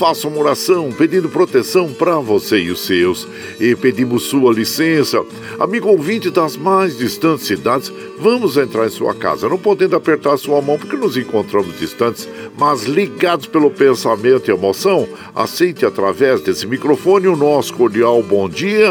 faça uma oração pedindo proteção para você e os seus. E pedimos sua licença. Amigo ouvinte das mais distantes cidades, vamos entrar em sua casa, não podendo apertar sua mão porque nos encontramos distantes, mas ligados pelo pensamento e emoção. Aceite através desse microfone o nosso cordial bom dia.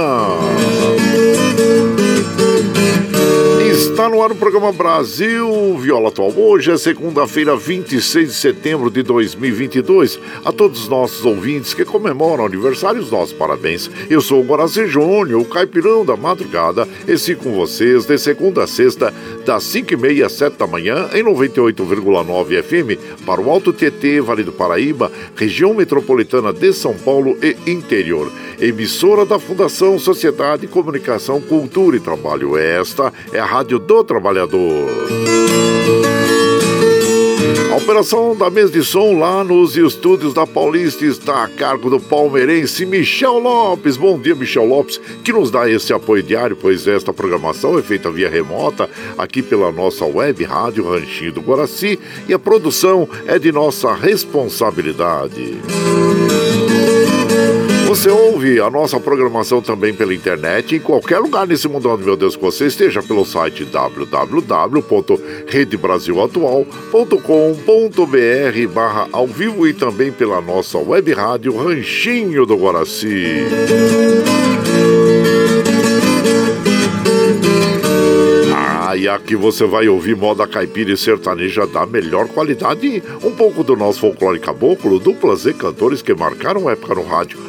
Está no ar o programa Brasil Viola Atual. Hoje é segunda-feira, 26 de setembro de 2022. A todos os nossos ouvintes que comemoram aniversários, nossos parabéns. Eu sou o Guaraci Júnior, o caipirão da madrugada, e sigo com vocês de segunda a sexta, das 5h30 às 7 da manhã, em 98,9 FM, para o Alto TT, Vale do Paraíba, região metropolitana de São Paulo e interior. Emissora da Fundação Sociedade, Comunicação, Cultura e Trabalho. Esta é a Rádio Rádio do Trabalhador. A operação da mesa de som lá nos estúdios da Paulista está a cargo do palmeirense Michel Lopes. Bom dia, Michel Lopes, que nos dá esse apoio diário, pois esta programação é feita via remota aqui pela nossa web rádio Ranchinho do Guaraci e a produção é de nossa responsabilidade. Você ouve a nossa programação também pela internet em qualquer lugar nesse mundo meu Deus, que você esteja pelo site www.redebrasilatual.com.br barra ao vivo e também pela nossa web rádio Ranchinho do Guaraci. E aqui você vai ouvir moda caipira e sertaneja da melhor qualidade, um pouco do nosso folclore caboclo, duplas e cantores que marcaram época no rádio.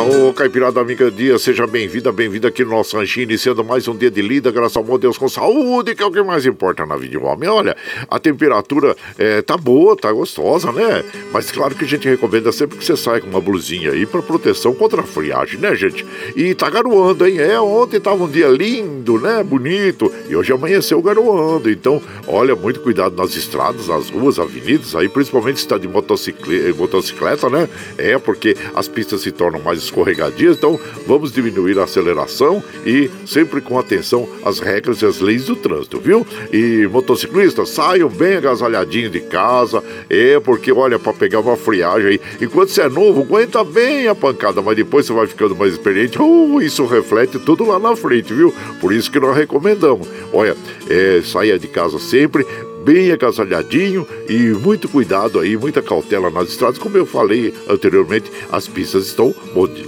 Ô, Caipirada Amiga Dia, seja bem-vinda, bem-vinda aqui no nosso ranchinho, iniciando mais um dia de lida, graças ao amor Deus com saúde, que é o que mais importa na vida de homem. Olha, a temperatura é, tá boa, tá gostosa, né? Mas claro que a gente recomenda sempre que você saia com uma blusinha aí para proteção contra a friagem, né, gente? E tá garoando, hein? É, ontem tava um dia lindo, né? Bonito, e hoje amanheceu garoando. Então, olha, muito cuidado nas estradas, nas ruas, avenidas, aí, principalmente se tá de motocicleta, motocicleta né? É, porque as pistas se tornam mais escorregadias, então vamos diminuir a aceleração e sempre com atenção às regras e às leis do trânsito, viu? E motociclistas, saiam bem agasalhadinhos de casa, é porque olha, para pegar uma friagem aí, enquanto você é novo, aguenta bem a pancada, mas depois você vai ficando mais experiente, uh, isso reflete tudo lá na frente, viu? Por isso que nós recomendamos. Olha, é, saia de casa sempre, bem agasalhadinho e muito cuidado aí, muita cautela nas estradas. Como eu falei anteriormente, as pistas estão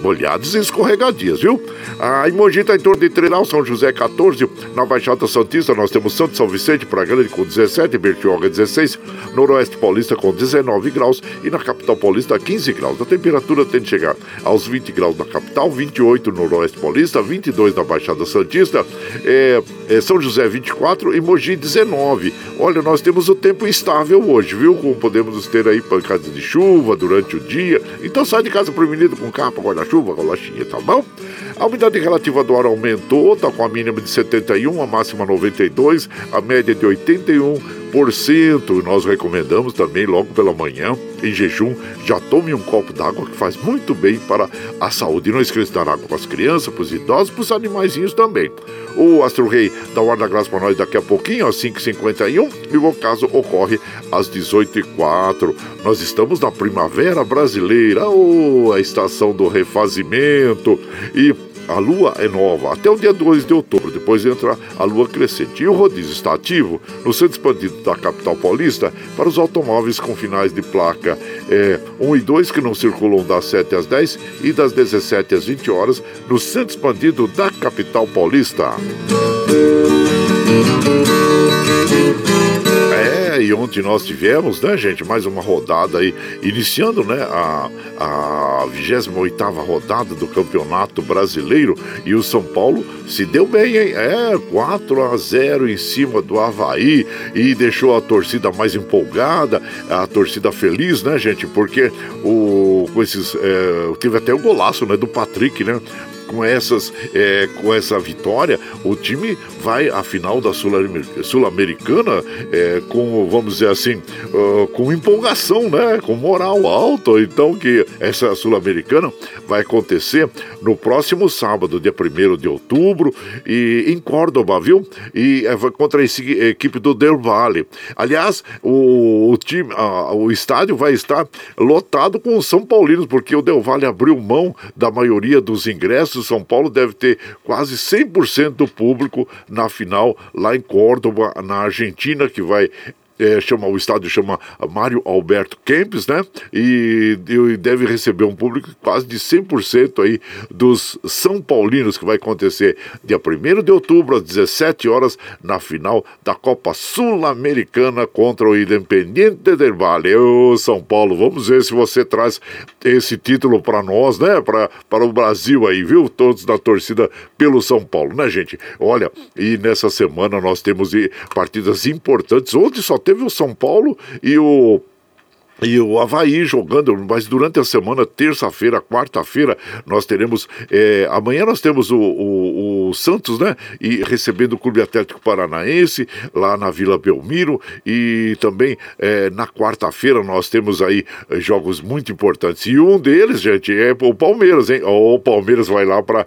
molhadas e escorregadias, viu? A Imogi está em torno de Treinal, São José 14, na Baixada Santista nós temos Santo São Vicente, Praia Grande com 17, Bertioga 16, Noroeste Paulista com 19 graus e na capital paulista 15 graus. A temperatura tende a chegar aos 20 graus na capital, 28 no Noroeste Paulista, 22 na Baixada Santista, é, é São José 24 e Mogi 19. Olha, nós temos o tempo estável hoje, viu? Como podemos ter aí pancadas de chuva durante o dia. Então sai de casa prevenido com capa, guarda-chuva, golachinha, tá bom? A umidade relativa do ar aumentou, tá com a mínima de 71, a máxima 92, a média de 81 nós recomendamos também logo pela manhã, em jejum, já tome um copo d'água que faz muito bem para a saúde. E não esqueça de dar água para as crianças, para os idosos, para os animaizinhos também. O Astro Rei dá o ar da graça para nós daqui a pouquinho, às 5h51, e o caso ocorre às 18h04. Nós estamos na primavera brasileira, oh, a estação do refazimento. E a lua é nova até o dia 2 de outubro, depois entra a lua crescente. E o rodízio está ativo no centro expandido da capital paulista para os automóveis com finais de placa é, 1 e 2 que não circulam das 7 às 10 e das 17 às 20 horas no centro expandido da capital paulista. É, e ontem nós tivemos, né, gente, mais uma rodada aí, iniciando, né, a, a 28 rodada do Campeonato Brasileiro e o São Paulo se deu bem, hein? É, 4 a 0 em cima do Havaí e deixou a torcida mais empolgada, a torcida feliz, né, gente? Porque o, com esses, é, teve até o golaço, né, do Patrick, né? Com, essas, é, com essa vitória, o time vai à final da Sul-Americana é, com, vamos dizer assim, uh, com empolgação, né? Com moral alta. Então, que essa Sul-Americana vai acontecer no próximo sábado, dia 1 de outubro, e em Córdoba, viu? E é, contra a equipe do Del Valle. Aliás, o, o time, o estádio vai estar lotado com os São Paulinos, porque o Del Valle abriu mão da maioria dos ingressos o São Paulo deve ter quase 100% do público na final lá em Córdoba, na Argentina, que vai é, chama, o estádio chama Mário Alberto Kempes, né? E, e deve receber um público quase de 100% aí dos São Paulinos, que vai acontecer dia 1 de outubro, às 17 horas, na final da Copa Sul-Americana contra o Independiente del Valle. Ô, São Paulo, vamos ver se você traz esse título para nós, né? Pra, para o Brasil aí, viu? Todos da torcida pelo São Paulo, né, gente? Olha, e nessa semana nós temos partidas importantes. Ontem só teve o São Paulo e o e o Havaí jogando, mas durante a semana, terça-feira, quarta-feira, nós teremos. É, amanhã nós temos o, o, Santos, né? E recebendo o Clube Atlético Paranaense, lá na Vila Belmiro. E também é, na quarta-feira nós temos aí é, jogos muito importantes. E um deles, gente, é o Palmeiras, hein? O Palmeiras vai lá para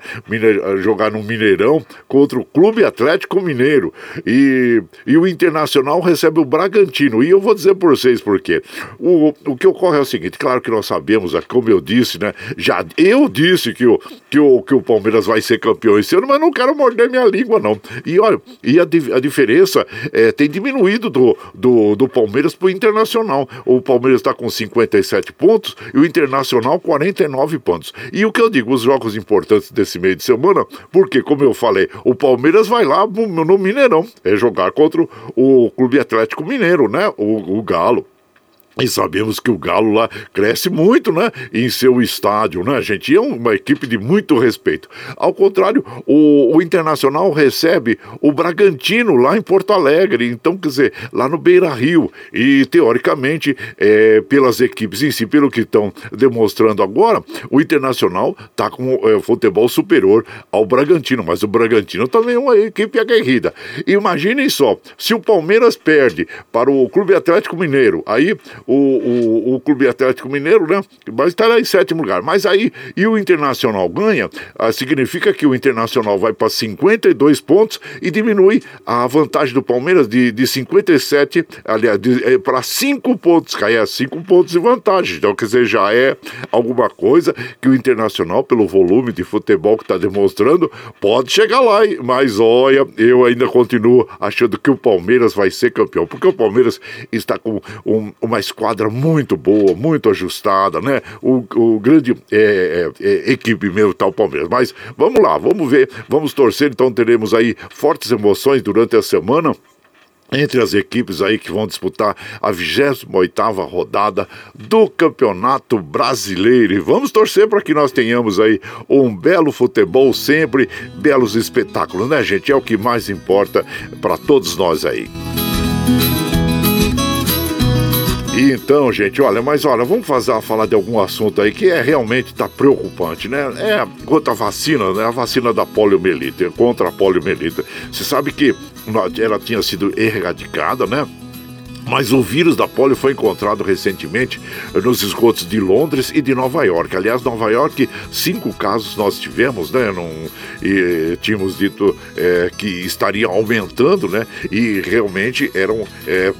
jogar no Mineirão contra o Clube Atlético Mineiro. E, e o Internacional recebe o Bragantino. E eu vou dizer por vocês por quê. O o, que ocorre é o seguinte, claro que nós sabemos, é como eu disse, né? Já eu disse que o, que o, que o Palmeiras vai ser campeão esse ano, mas não quero morder minha língua, não. E olha, e a, a diferença é, tem diminuído do, do, do Palmeiras pro Internacional. O Palmeiras está com 57 pontos e o Internacional 49 pontos. E o que eu digo, os jogos importantes desse meio de semana, porque, como eu falei, o Palmeiras vai lá no Mineirão, é jogar contra o Clube Atlético Mineiro, né? o, o Galo. E sabemos que o Galo lá cresce muito, né? Em seu estádio, né, gente? É uma equipe de muito respeito. Ao contrário, o, o, Internacional recebe o Bragantino lá em Porto Alegre. Então, quer dizer, lá no Beira Rio. E, teoricamente, é, pelas equipes em si, pelo que estão demonstrando agora, o Internacional está com é, futebol superior ao Bragantino. Mas o Bragantino também é uma equipe aguerrida. Imaginem só, se o Palmeiras perde para o Clube Atlético Mineiro, aí o, o, o Clube Atlético Mineiro, né? Vai estar em sétimo lugar. Mas aí, e o Internacional ganha, ah, significa que o Internacional vai para 52 pontos e diminui a vantagem do Palmeiras de, de 57, aliás, é, para 5 pontos, cai a 5 pontos de vantagem. Então, quer dizer, já é alguma coisa que o Internacional, pelo volume de futebol que está demonstrando, pode chegar lá. Mas olha, eu ainda continuo achando que o Palmeiras vai ser campeão, porque o Palmeiras está com um, uma esquadra muito boa, muito ajustada, né? O, o grande é, é, é, equipe mesmo tá o Palmeiras. Mas vamos lá, vamos ver, vamos torcer. Então teremos aí fortes emoções durante a semana entre as equipes aí que vão disputar a 28ª rodada do Campeonato Brasileiro. E vamos torcer para que nós tenhamos aí um belo futebol sempre, belos espetáculos, né, gente? É o que mais importa para todos nós aí. Então, gente, olha, mas olha, vamos fazer, falar de algum assunto aí que é realmente tá preocupante, né? É contra a vacina, né? A vacina da poliomielite, contra a poliomielite. Você sabe que ela tinha sido erradicada, né? Mas o vírus da polio foi encontrado recentemente nos esgotos de Londres e de Nova York. Aliás, Nova York, cinco casos nós tivemos, né? Num, e tínhamos dito é, que estaria aumentando, né? E realmente eram é,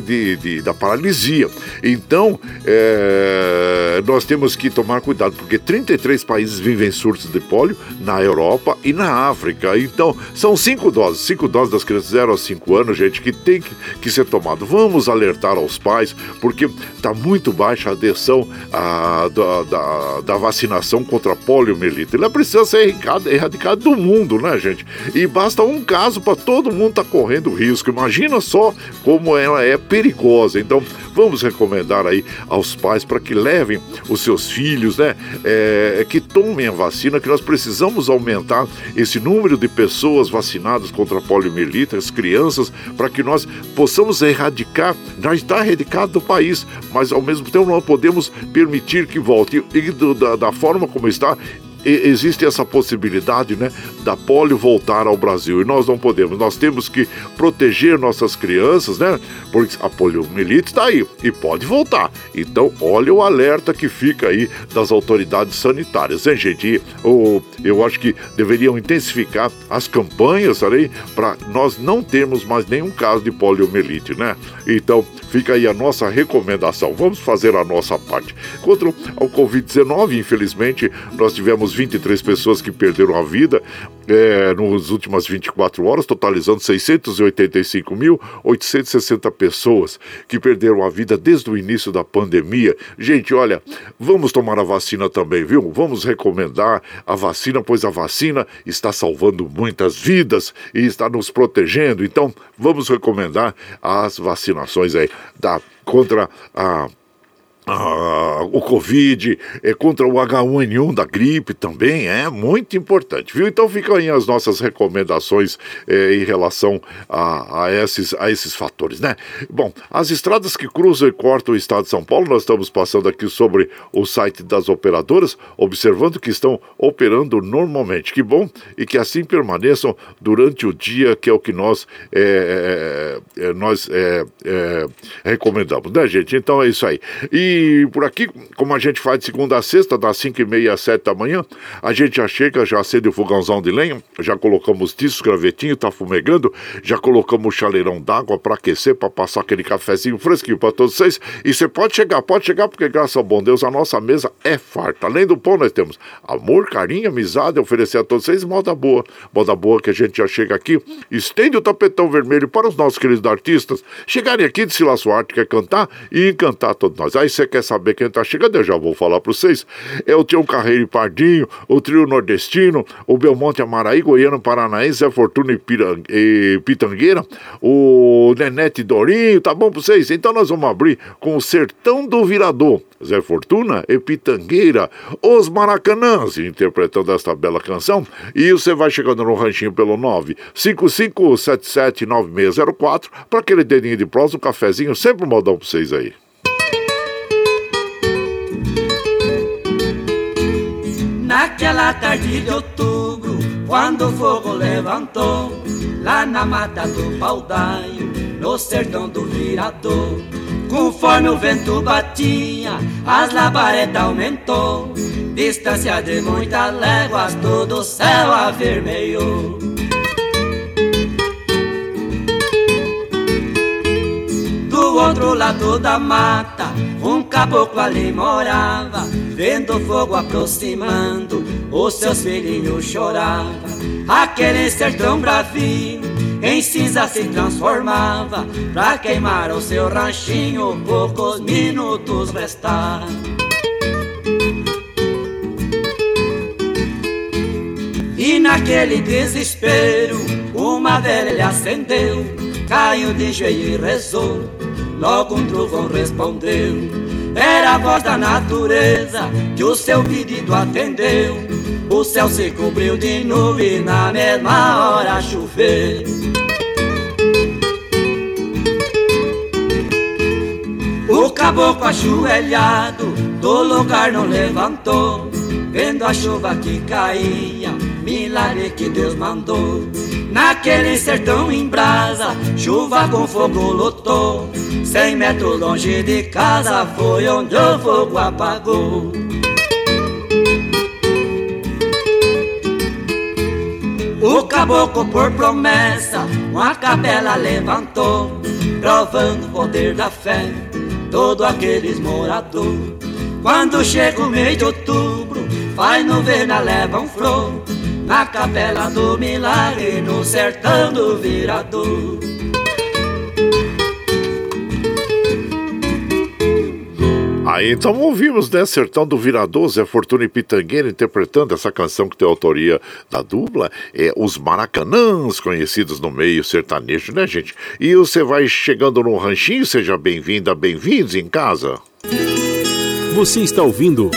de, de, da paralisia. Então, é, nós temos que tomar cuidado, porque 33 países vivem surtos de polio na Europa e na África. Então, são cinco doses, cinco doses das crianças 0 a 5 anos, gente, que tem que, que ser tomado vamos alertar aos pais, porque está muito baixa a adesão a, da, da, da, vacinação contra a poliomielite. Ela precisa ser erradicada, do mundo, né, gente? E basta um caso para todo mundo estar tá correndo risco. Imagina só como ela é perigosa. Então, vamos recomendar aí aos pais para que levem os seus filhos, né? É, que tomem a vacina, que nós precisamos aumentar esse número de pessoas vacinadas contra a poliomielite, as crianças, para que nós possamos erradicar erradicar, já está erradicado do país, mas ao mesmo tempo não podemos permitir que volte. E do, da, da forma como está, existe essa possibilidade né, da polio voltar ao Brasil e nós não podemos. Nós temos que proteger nossas crianças, né? Porque a poliomielite está aí e pode voltar. Então, olha o alerta que fica aí das autoridades sanitárias, hein, gente? Eu acho que deveriam intensificar as campanhas ali para nós não termos mais nenhum caso de poliomielite, né? Então, fica aí a nossa recomendação. Vamos fazer a nossa parte. Contra o Covid-19, infelizmente, nós tivemos tivemos 23 pessoas que perderam a vida é, nas últimas 24 horas, totalizando 685.860 pessoas que perderam a vida desde o início da pandemia. Gente, olha, vamos tomar a vacina também, viu? Vamos recomendar a vacina, pois a vacina está salvando muitas vidas e está nos protegendo. Então, vamos recomendar as vacinações aí da contra a ah, o Covid, é, contra o H1N1 da gripe também, é muito importante, viu? Então ficam aí as nossas recomendações é, em relação a, a, esses, a esses fatores, né? Bom, as estradas que cruzam e cortam o estado de São Paulo, nós estamos passando aqui sobre o site das operadoras, observando que estão operando normalmente. Que bom e que assim permaneçam durante o dia, que é o que nós, é, nós recomendamos, né, gente? Então é isso aí. E e por aqui, como a gente faz de segunda a sexta, das 5 e meia às 7 da manhã, a gente já chega, já acende o fogãozão de lenha, já colocamos tiços, gravetinho, tá fumegando, já colocamos o chaleirão d'água para aquecer, para passar aquele cafezinho fresquinho para todos vocês. E você pode chegar, pode chegar, porque graças ao bom Deus a nossa mesa é farta. Além do pão, nós temos amor, carinho, amizade, oferecer a todos vocês moda boa. Moda boa que a gente já chega aqui, estende o tapetão vermelho para os nossos queridos artistas chegarem aqui de Sila sua arte, quer cantar e encantar todos nós. Aí você quer saber quem está chegando, eu já vou falar para vocês. É o Tião Carreiro e Pardinho, o Trio Nordestino, o Belmonte Amaraí, Goiano Paranaense, Zé Fortuna e, Pirang... e Pitangueira, o Nenete Dorinho, tá bom para vocês? Então nós vamos abrir com o Sertão do Virador. Zé Fortuna e Pitangueira, os Maracanãs, interpretando esta bela canção. E você vai chegando no ranchinho pelo 955779604 para aquele dedinho de prós, um cafezinho, sempre um modão para vocês aí. Naquela tarde de outubro, quando o fogo levantou, lá na mata do baldaio, no sertão do virador, Conforme o vento batia, as labaredas aumentou. Distância de muitas léguas, todo o céu avermelhou. Do outro lado da mata, um caboclo ali morava. Vendo fogo aproximando, os seus filhinhos choravam. Aquele sertão bravio em cinza se transformava. Pra queimar o seu ranchinho poucos minutos restavam. E naquele desespero uma velha acendeu Caiu de joelho e rezou Logo um trovão respondeu Era a voz da natureza que o seu pedido atendeu O céu se cobriu de nuvem na mesma hora choveu O caboclo ajoelhado do lugar não levantou, vendo a chuva que caía, milagre que Deus mandou. Naquele sertão em brasa, chuva com fogo lutou. Cem metros longe de casa foi onde o fogo apagou. O caboclo por promessa, uma capela levantou, provando o poder da fé todo aqueles moradores. Quando chega o mês de outubro, vai no verna leva um flor, na capela do milagre, no sertão do virador. Aí então ouvimos, né? Sertão do Virador, Zé Fortuna e Pitangueira interpretando essa canção que tem autoria da dupla, é Os Maracanãs, conhecidos no meio sertanejo, né, gente? E você vai chegando no ranchinho, seja bem-vinda, bem-vindos em casa. Você está ouvindo.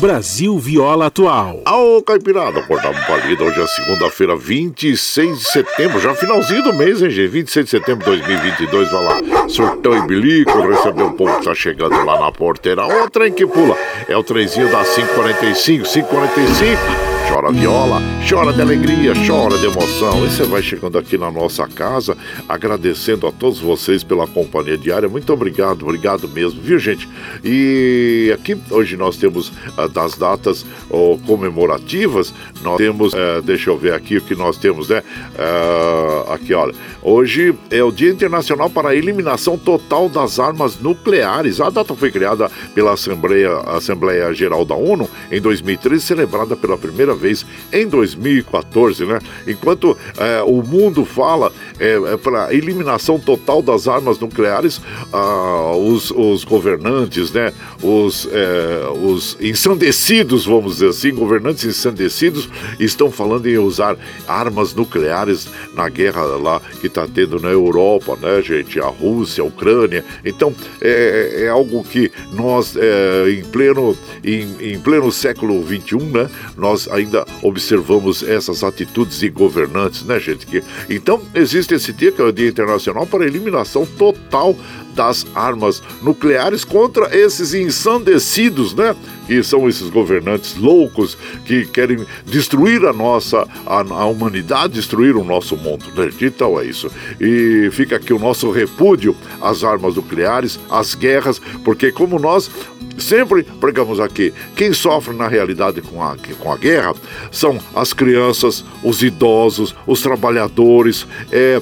Brasil Viola Atual. Ô, Caipirada, acordamos palida. Hoje é segunda-feira, 26 de setembro, já finalzinho do mês, hein, gente? 26 de setembro de 2022. Vai lá, surtão e bilico, receber um povo que tá chegando lá na porteira. Ô, trem que pula. É o trenzinho da 545, 545 chora viola, chora de alegria, chora de emoção. E você vai chegando aqui na nossa casa, agradecendo a todos vocês pela companhia diária. Muito obrigado, obrigado mesmo, viu, gente? E aqui hoje nós temos uh, das datas uh, comemorativas, nós temos, uh, deixa eu ver aqui o que nós temos, né? Ah, aqui, olha, hoje é o Dia Internacional para a Eliminação Total das Armas Nucleares. A data foi criada pela Assembleia, Assembleia Geral da ONU em 2013, celebrada pela primeira vez em 2014, né? Enquanto é, o mundo fala é, é para eliminação total das armas nucleares, ah, os, os, governantes, né? Os, é, os ensandecidos, vamos dizer assim, governantes ensandecidos, estão falando em usar armas nucleares na guerra lá que está tendo na Europa, né, gente? A Rússia, a Ucrânia. Então, é, é algo que nós, é, em, pleno, em, em pleno século XXI, né? Nós ainda ainda observamos essas atitudes de governantes, né, gente? Que, então, existe esse dia, que é o Dia Internacional para a Eliminação Total das Armas Nucleares contra esses ensandecidos, né? Que são esses governantes loucos que querem destruir a nossa, a, a humanidade, destruir o nosso mundo, né? Então é isso. E fica aqui o nosso repúdio às armas nucleares, às guerras, porque como nós Sempre pregamos aqui. Quem sofre na realidade com a, com a guerra são as crianças, os idosos, os trabalhadores, é,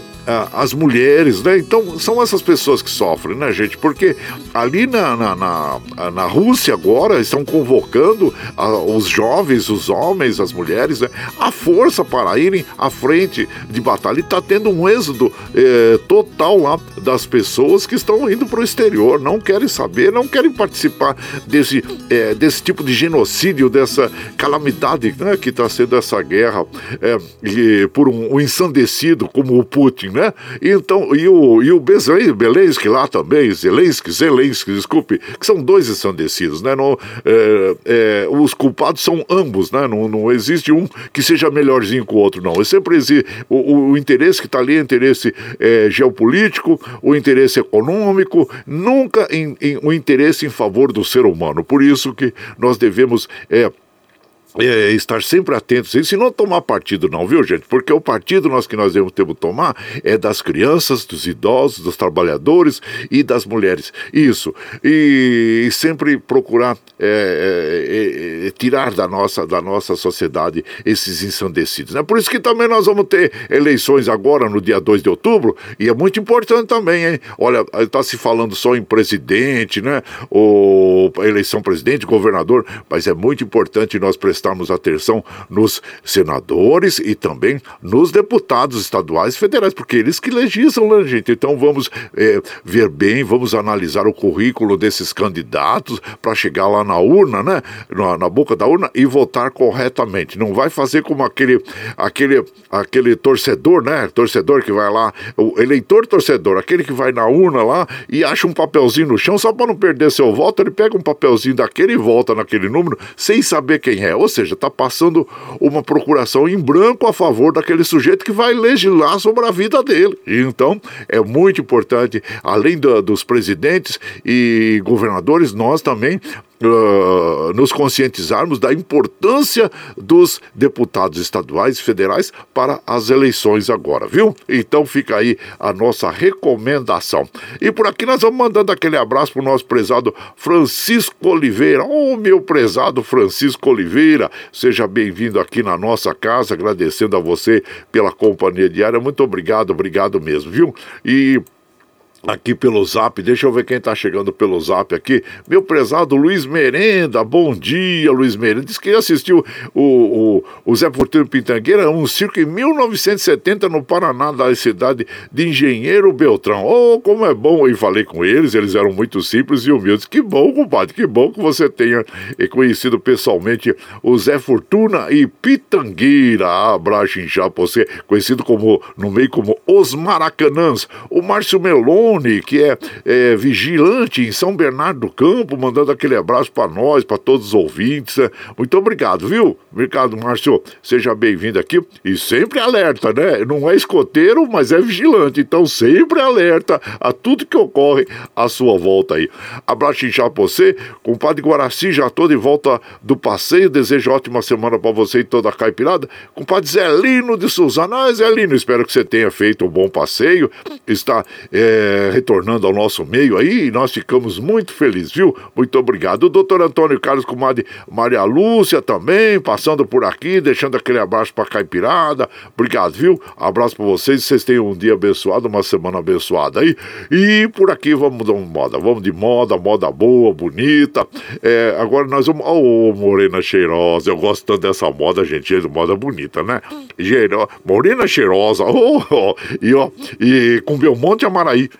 as mulheres, né? Então são essas pessoas que sofrem, né, gente? Porque ali na, na, na, na Rússia agora estão convocando a, os jovens, os homens, as mulheres, né, a força para irem à frente de batalha. E está tendo um êxodo é, total lá das pessoas que estão indo para o exterior, não querem saber, não querem participar desse, é, desse tipo de genocídio, dessa calamidade né, que está sendo essa guerra é, e, por um, um ensandecido como o Putin, né? Então, e o, e o Belensky lá também, Zelensky, Zelensky, desculpe, que são dois ensandecidos, né? Não, é, é, os culpados são ambos, né? Não, não existe um que seja melhorzinho que o outro, não. É sempre o, o interesse que está ali, é interesse é, geopolítico, o interesse econômico, nunca em, em, o interesse em favor do ser humano. Por isso que nós devemos é, é, estar sempre atentos a isso e não tomar partido não, viu gente? Porque o partido nós que nós devemos tomar é das crianças, dos idosos, dos trabalhadores e das mulheres. Isso. E, e sempre procurar é, é, é, tirar da nossa, da nossa sociedade esses ensandecidos. Né? Por isso que também nós vamos ter eleições agora no dia 2 de outubro e é muito importante também, hein? Olha, está se falando só em presidente, né? Ou eleição presidente, governador, mas é muito importante nós prestar prestarmos atenção nos senadores e também nos deputados estaduais e federais, porque eles que legislam, né, gente? Então vamos é, ver bem, vamos analisar o currículo desses candidatos para chegar lá na urna, né? Na, na, boca da urna e votar corretamente. Não vai fazer como aquele, aquele, aquele torcedor, né? Torcedor que vai lá, o eleitor torcedor, aquele que vai na urna lá e acha um papelzinho no chão só para não perder seu voto, ele pega um papelzinho daquele e volta naquele número sem saber quem é. Ou seja, está passando uma procuração em branco a favor daquele sujeito que vai legislar sobre a vida dele. Então, é muito importante, além do, dos presidentes e governadores, nós também uh, nos conscientizarmos da importância dos deputados estaduais e federais para as eleições agora, viu? Então fica aí a nossa recomendação. E por aqui nós vamos mandando aquele abraço para o nosso prezado Francisco Oliveira. Oh, meu prezado Francisco Oliveira, seja bem-vindo aqui na nossa casa, agradecendo a você pela companhia diária. Muito obrigado, obrigado mesmo, viu? E aqui pelo zap. Deixa eu ver quem tá chegando pelo zap aqui. Meu prezado Luiz Merenda, bom dia, Luiz Merenda. Diz que assistiu o, o, o Zé Porteiro Pintangueira, um circo em 1970 no Paraná, da cidade de Engenheiro Beltrão. Oh, como é bom! E falei com eles, eles eram muito simples e humildes. Que bom, compadre, que bom que você tenha conhecido pessoalmente o Zé Fortuna e Pitangueira. Abraço já você, conhecido como no meio como os Maracanãs. O Márcio Melon que é, é, vigilante em São Bernardo do Campo, mandando aquele abraço para nós, para todos os ouvintes. Né? Muito obrigado, viu? Obrigado, Márcio. Seja bem-vindo aqui e sempre alerta, né? Não é escoteiro, mas é vigilante, então sempre alerta a tudo que ocorre à sua volta aí. Abraço inchado pra você, compadre Guaraci, já tô de volta do passeio. Desejo ótima semana para você e toda a caipirada. Compadre Zelino de Suzana. Ah, Zelino, espero que você tenha feito um bom passeio. Está. É, retornando ao nosso meio aí e nós ficamos muito felizes, viu? Muito obrigado. O doutor Antônio Carlos Comadre Maria Lúcia também, passando por aqui, deixando aquele abraço pra Caipirada. Obrigado, viu? Abraço pra vocês, vocês tenham um dia abençoado, uma semana abençoada aí. E por aqui vamos de moda, vamos de moda, moda boa, bonita. É, agora nós vamos. Ô, oh, morena cheirosa, eu gosto tanto dessa moda, gente, moda bonita, né? Morena cheirosa, oh, oh. e ó, e com Belmonte Amaraí.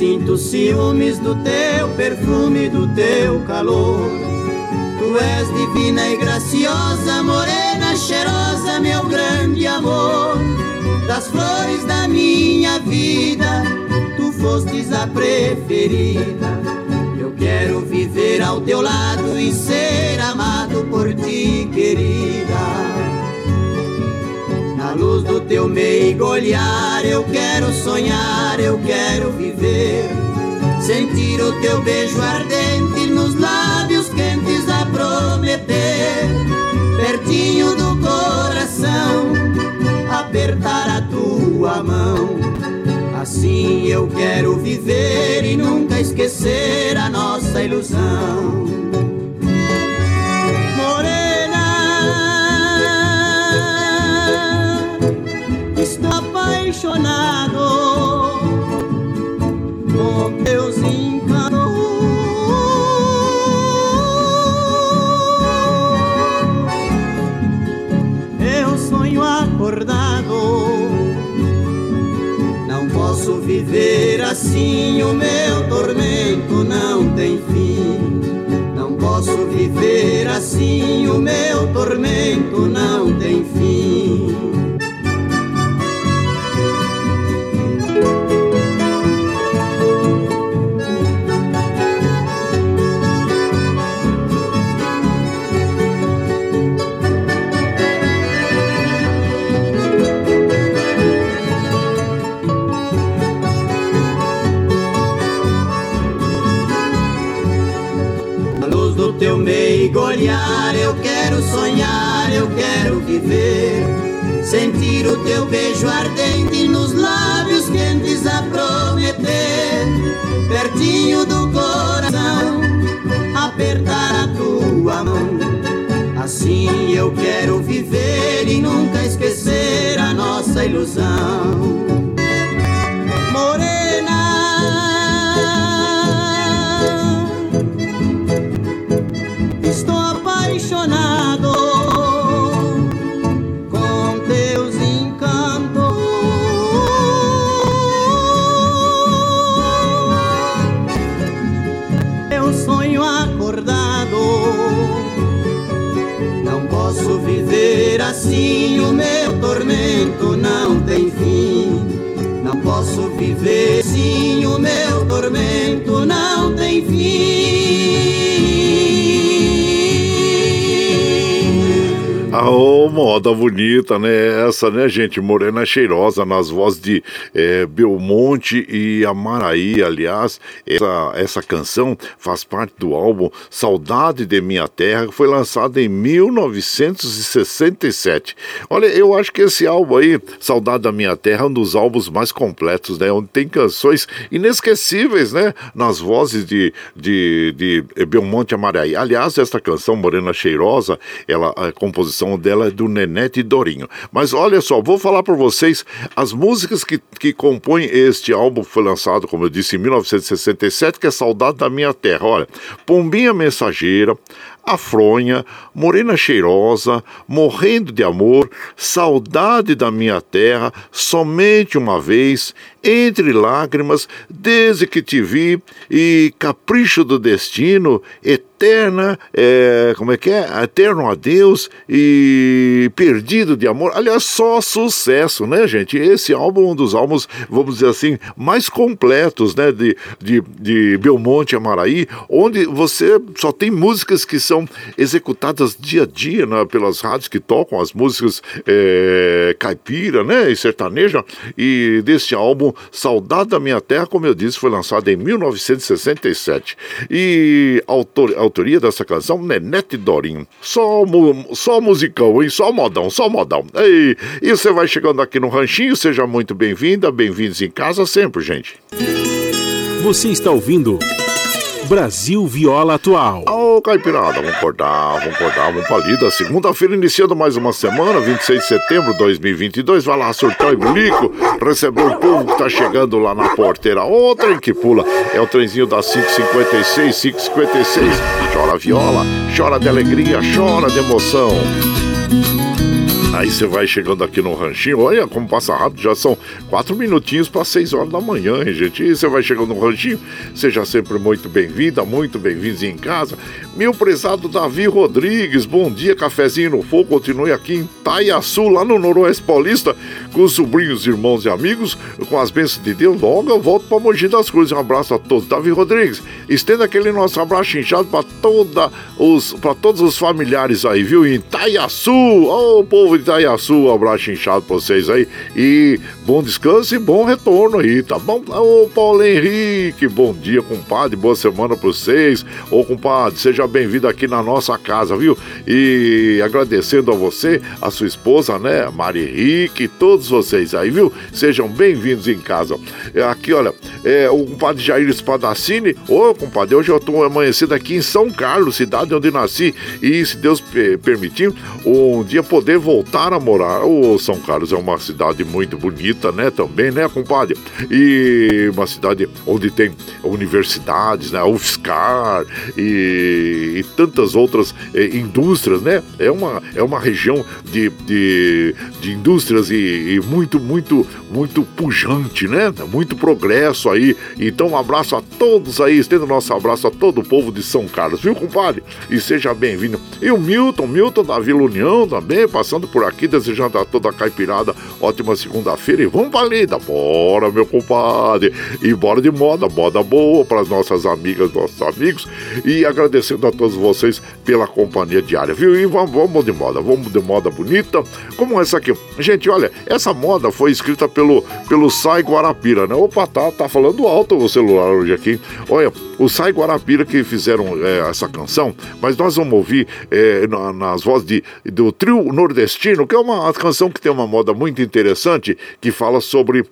Sinto ciúmes do teu perfume, do teu calor. Tu és divina e graciosa, morena, cheirosa, meu grande amor. Das flores da minha vida, tu fostes a preferida. Eu quero viver ao teu lado e ser amado por ti, querida. Na luz do teu meigo olhar, eu quero sonhar, eu quero viver. Sentir o teu beijo ardente nos lábios quentes a prometer. Pertinho do coração, apertar a tua mão. Assim eu quero viver e nunca esquecer a nossa ilusão. Apaixonado com teus encantos. Eu sonho acordado, não posso viver assim. O meu tormento não tem fim. Não posso viver assim, o meu tormento não tem fim. Eu quero viver. Sentir o teu beijo ardente nos lábios quentes a prometer. Pertinho do coração, apertar a tua mão. Assim eu quero viver e nunca esquecer a nossa ilusão. Assim o meu tormento não tem fim. Não posso viver sim, o meu tormento não tem fim. Oh, moda bonita, né? Essa, né, gente? Morena Cheirosa, nas vozes de é, Belmonte e Amaraí, aliás. Essa, essa canção faz parte do álbum Saudade de Minha Terra, que foi lançado em 1967. Olha, eu acho que esse álbum aí, Saudade da Minha Terra, é um dos álbuns mais completos, né? Onde tem canções inesquecíveis, né? Nas vozes de, de, de Belmonte e Amaraí. Aliás, essa canção, Morena Cheirosa, ela, a composição dela é do Nenete Dorinho. Mas olha só, vou falar para vocês as músicas que, que compõem este álbum, foi lançado, como eu disse, em 1967, que é Saudade da Minha Terra. Olha, Pombinha Mensageira, a Fronha, Morena Cheirosa, Morrendo de Amor, Saudade da Minha Terra, Somente uma Vez, Entre Lágrimas, Desde que Te Vi e Capricho do Destino, Eterna, é, como é que é? Eterno Adeus e Perdido de Amor. Aliás, só sucesso, né, gente? Esse álbum é um dos álbuns, vamos dizer assim, mais completos, né, de, de, de Belmonte Amaraí, onde você só tem músicas que são executadas dia a dia né, pelas rádios que tocam as músicas é, caipira né, e sertaneja. E desse álbum, Saudade da Minha Terra, como eu disse, foi lançado em 1967. E autor, autoria dessa canção, Nenete Dorinho. Só, só musicão, hein? Só modão, só modão. E, e você vai chegando aqui no Ranchinho, seja muito bem-vinda, bem-vindos em casa sempre, gente. Você está ouvindo. Brasil Viola Atual. Ô, oh, Caipirada, vamos acordar, vamos acordar, vamos pra lida. Segunda-feira iniciando mais uma semana, 26 de setembro de 2022. Vai lá, surtar e bulico, recebeu o povo que tá chegando lá na porteira. Ô, trem que pula, é o trenzinho das 556, 556. Chora viola, chora de alegria, chora de emoção. Aí você vai chegando aqui no ranchinho, olha como passa rápido, já são quatro minutinhos para seis horas da manhã, hein, gente? E você vai chegando no ranchinho, seja sempre muito bem-vinda, muito bem-vindos em casa. Meu prezado Davi Rodrigues, bom dia, cafezinho no fogo, continue aqui em Taiaçu, lá no Noroeste Paulista, com os sobrinhos, irmãos e amigos, com as bênçãos de Deus. Logo eu volto para Mogi das Cruzes. Um abraço a todos. Davi Rodrigues, estenda aquele nosso abraço inchado para os, todos os familiares aí, viu? Em Taiaçu, ô oh, povo de Itaiaçu, um abraço inchado pra vocês aí. E bom descanso e bom retorno aí, tá bom? Ô Paulo Henrique, bom dia, compadre, boa semana pra vocês. Ô compadre, seja bem-vindo aqui na nossa casa, viu? E agradecendo a você, a sua esposa, né, Mari Henrique, todos vocês aí, viu? Sejam bem-vindos em casa. É, aqui, olha, é, o compadre Jair Espadacini, ô compadre, hoje eu tô amanhecido aqui em São Carlos, cidade onde nasci, e se Deus permitir, um dia poder voltar a morar. O São Carlos é uma cidade muito bonita, né? Também, né, compadre? E uma cidade onde tem universidades, né? UFSCar e, e tantas outras eh, indústrias, né? É uma, é uma região de, de, de indústrias e, e muito, muito, muito pujante, né? Muito progresso aí. Então, um abraço a todos aí, estendo nosso abraço a todo o povo de São Carlos, viu, compadre? E seja bem-vindo. E o Milton, Milton da Vila União também, passando por aqui, desejando a toda a caipirada ótima segunda-feira. E vamos pra lida, bora, meu compadre. E bora de moda, moda boa para as nossas amigas, nossos amigos. E agradecendo a todos vocês pela companhia diária, viu? E vamos, vamos de moda, vamos de moda bonita, como essa aqui. Gente, olha, essa moda foi escrita pelo, pelo Sai Guarapira, né? Opa, tá, tá falando alto o celular hoje aqui. Olha, o Sai Guarapira que fizeram é, essa canção, mas nós vamos ouvir é, na, nas vozes de, do trio nordestino, que é uma canção que tem uma moda muito interessante, que fala sobre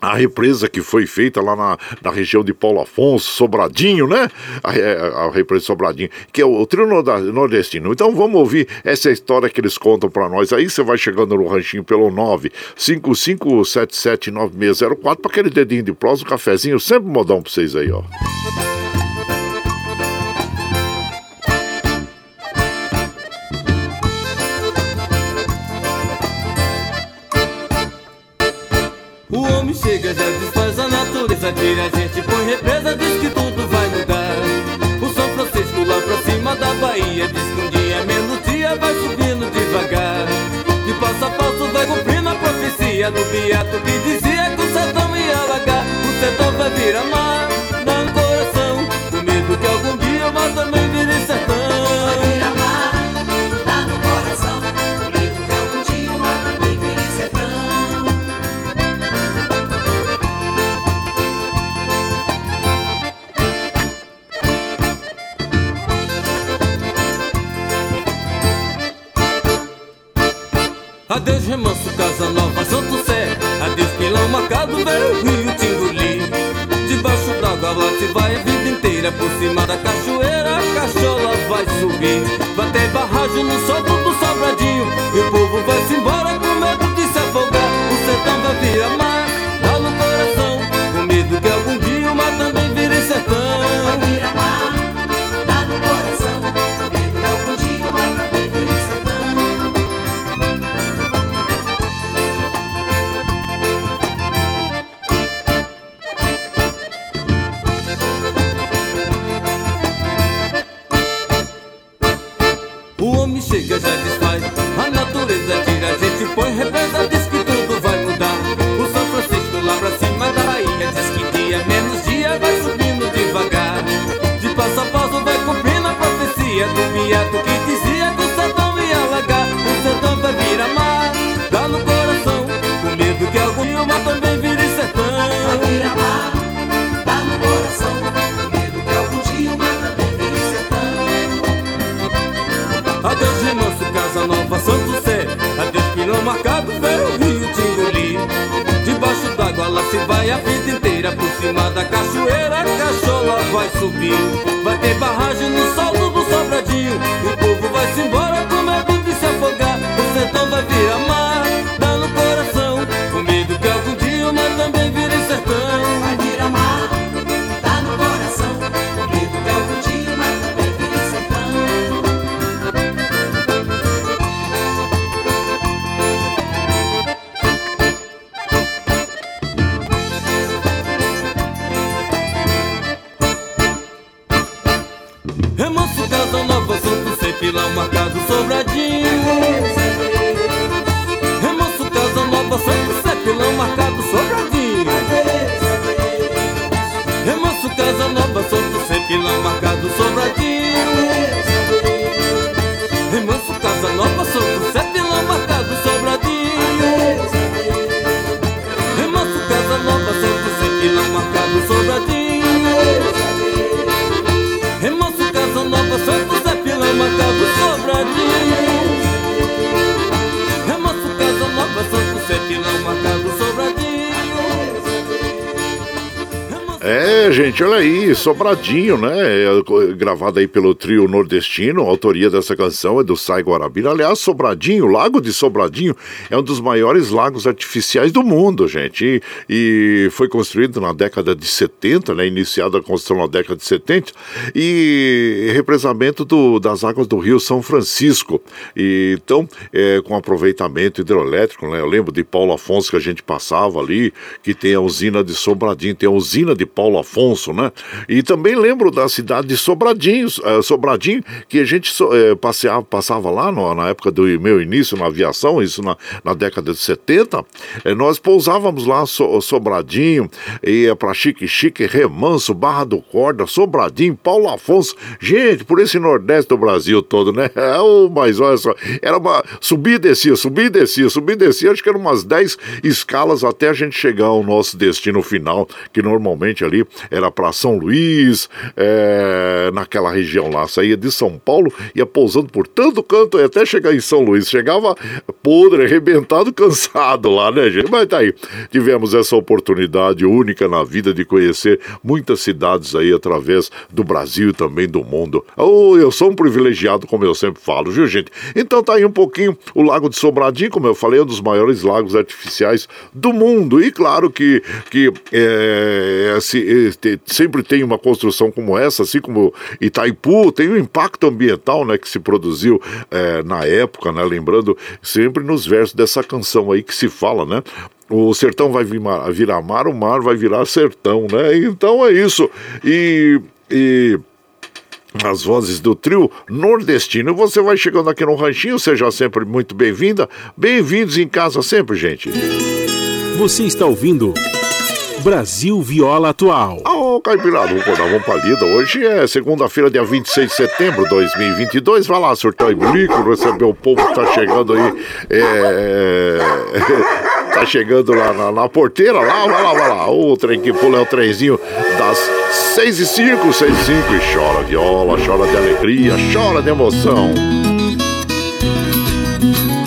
a represa que foi feita lá na, na região de Paulo Afonso, Sobradinho, né? A, a, a represa Sobradinho, que é o, o trio nordestino. Então vamos ouvir essa história que eles contam para nós. Aí você vai chegando no ranchinho pelo 955779604 para aquele dedinho de prosa, um cafezinho, sempre modão para vocês aí, ó. A gente, põe represa, diz que tudo vai mudar. O São Francisco lá pra cima da Bahia, diz que um dia menos dia vai subindo devagar. De passo a passo vai cumprindo a profecia do beato que dizia que o sertão ia alagar. O sertão vai virar mar, Pilão marcado, velho rio Tinguli Debaixo d'água lá se vai a vida inteira Por cima da cachoeira a cachola vai subir Vai ter barragem no sol Sobradinho, né? É, gravada aí pelo trio nordestino. A autoria dessa canção é do Sai Guarabira. Aliás, Sobradinho, Lago de Sobradinho, é um dos maiores lagos artificiais do mundo, gente. E, e foi construído na década de 70, né? Iniciada a construção na década de 70. E represamento do, das águas do Rio São Francisco. E, então, é, com aproveitamento hidroelétrico, né? Eu lembro de Paulo Afonso que a gente passava ali, que tem a usina de Sobradinho, tem a usina de Paulo Afonso, né? E também lembro da cidade de Sobradinho, uh, Sobradinho, que a gente uh, passeava, passava lá no, na época do meu início na aviação, isso na, na década de 70. Uh, eh, nós pousávamos lá so, Sobradinho, ia para Chique Chique, Remanso, Barra do Corda, Sobradinho, Paulo Afonso. Gente, por esse Nordeste do Brasil todo, né? Oh, mas olha só, era uma. Subia e descia, subia e descia, subia e descia, acho que eram umas 10 escalas até a gente chegar ao nosso destino final, que normalmente ali era para São Luís, é, naquela região lá. Saía de São Paulo, ia pousando por tanto canto até chegar em São Luís. Chegava podre, arrebentado, cansado lá, né, gente? Mas tá aí. Tivemos essa oportunidade única na vida de conhecer muitas cidades aí através do Brasil e também do mundo. Oh, eu sou um privilegiado, como eu sempre falo, viu, gente? Então tá aí um pouquinho o Lago de Sobradinho, como eu falei, é um dos maiores lagos artificiais do mundo. E claro que, que é, se, sempre tem uma construção como essa, assim como Itaipu, tem um impacto ambiental né, que se produziu é, na época, né, lembrando sempre nos versos dessa canção aí que se fala, né? O sertão vai virar mar, o mar vai virar sertão, né? Então é isso. E. e as vozes do trio nordestino. Você vai chegando aqui no Ranchinho, seja sempre muito bem-vinda. Bem-vindos em casa sempre, gente. Você está ouvindo Brasil Viola Atual. Ô, oh, Caipirado, vou dar uma palida. Hoje é segunda-feira, dia 26 de setembro de 2022. Vai lá, surtar e receber o povo que tá chegando aí. É... tá chegando lá na, na, porteira, lá, vai lá, vai lá. O trem que pula é o trenzinho das 6 e 5, 6 e 5. E chora viola, chora de alegria, chora de emoção.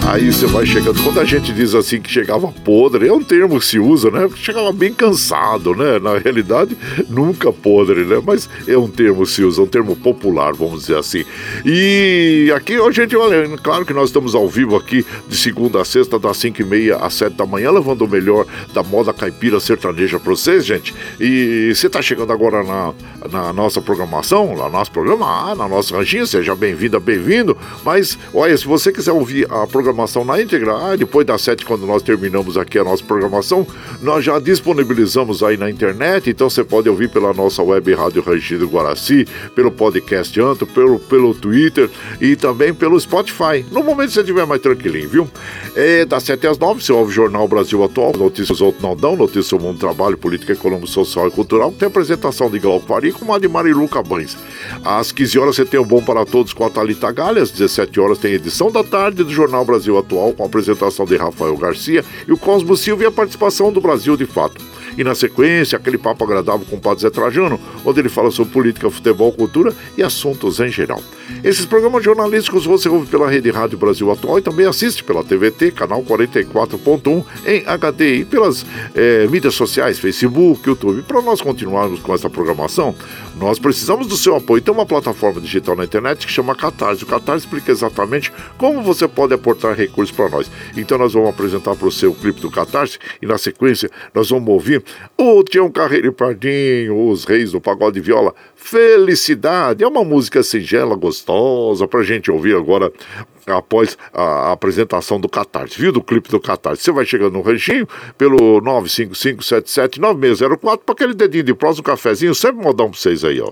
Aí você vai chegando. Quando a gente diz assim que chegava podre, é um termo que se usa, né? Chegava bem cansado, né? Na realidade, nunca podre, né? Mas é um termo que se usa, um termo popular, vamos dizer assim. E aqui, ó, gente, olha, claro que nós estamos ao vivo aqui de segunda a sexta, das 5 e meia às 7 da manhã, levando o melhor da moda caipira sertaneja pra vocês, gente. E você tá chegando agora na, na nossa programação, no nosso programa, ah, na nossa ranchinha, seja bem-vinda, bem-vindo. Mas, olha, se você quiser ouvir a programação programação na íntegra. Ah, depois das sete, quando nós terminamos aqui a nossa programação, nós já disponibilizamos aí na internet, então você pode ouvir pela nossa web Rádio Rangido Guaraci, pelo podcast Anto, pelo, pelo Twitter e também pelo Spotify. No momento você estiver mais tranquilinho, viu? É, das sete às nove, você ouve o Jornal Brasil Atual, notícias outros não dão, notícias do mundo trabalho, política, econômica, social e cultural. Tem apresentação de Glauco Fari com a de Marilu Cabães. Às 15 horas você tem o Bom para Todos com a Thalita Galha, às 17 horas tem edição da tarde do Jornal Brasil Brasil Atual, com a apresentação de Rafael Garcia e o Cosmo Silva e a participação do Brasil de Fato. E na sequência, aquele papo agradável com o Padre Zé Trajano, onde ele fala sobre política, futebol, cultura e assuntos em geral. Esses programas jornalísticos você ouve pela Rede Rádio Brasil Atual e também assiste pela TVT, canal 44.1 em HD e pelas é, mídias sociais, Facebook, YouTube. Para nós continuarmos com essa programação, nós precisamos do seu apoio. Tem uma plataforma digital na internet que chama Catarse. O Catarse explica exatamente como você pode aportar recursos para nós. Então nós vamos apresentar para o seu clipe do Catarse e na sequência nós vamos ouvir o Tião Carreiro e Pardinho, os reis do pagode viola. Felicidade é uma música singela, gostosa para gente ouvir agora após a apresentação do Catarse, viu? Do clipe do Catarse. Você vai chegando no ranchinho pelo 955779604 para aquele dedinho de prós, um cafezinho, sempre modão para vocês aí, ó.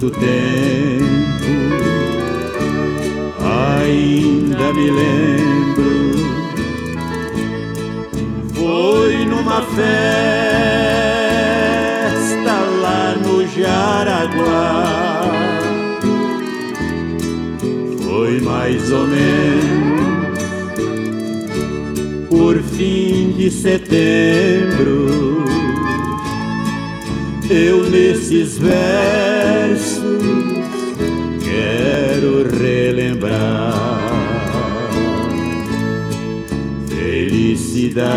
Muito tempo, ainda me lembro. Foi numa festa lá no Jaraguá. Foi mais ou menos por fim de setembro eu nesses versos quero relembrar. Felicidade,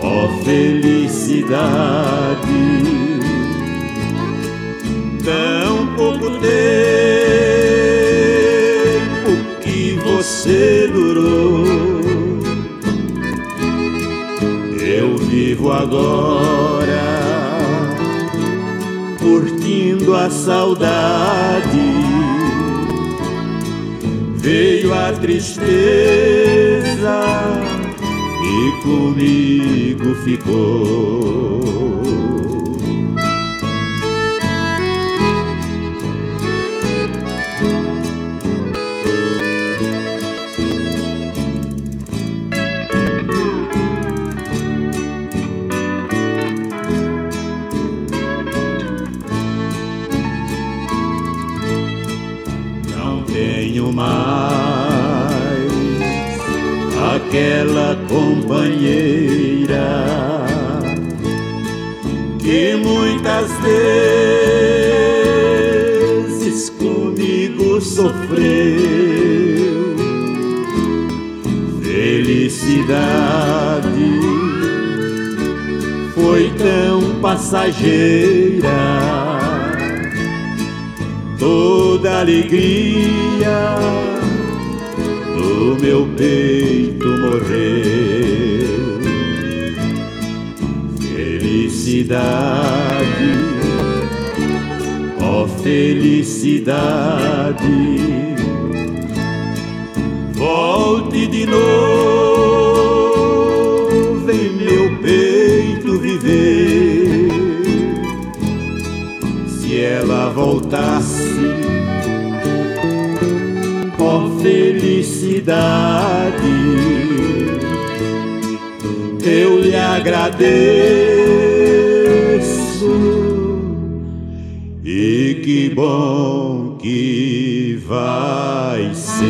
ó oh felicidade, tão pouco tempo que você durou agora, curtindo a saudade. Veio a tristeza e comigo ficou. Aquela companheira que muitas vezes comigo sofreu. Felicidade foi tão passageira, toda alegria do meu peito morreu. Felicidade, ó oh felicidade, volte de novo em meu peito viver. Se ela voltasse felicidade. Eu lhe agradeço e que bom que vai ser.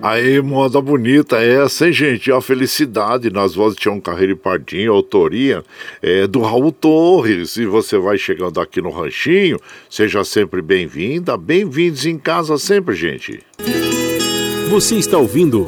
Aí, moda bonita essa, hein, gente? A felicidade nas vozes de Tião Carreiro e Pardinho, autoria é, do Raul Torres. E você vai chegando aqui no Ranchinho, seja sempre bem-vinda, bem-vindos em casa sempre, gente. Você está ouvindo.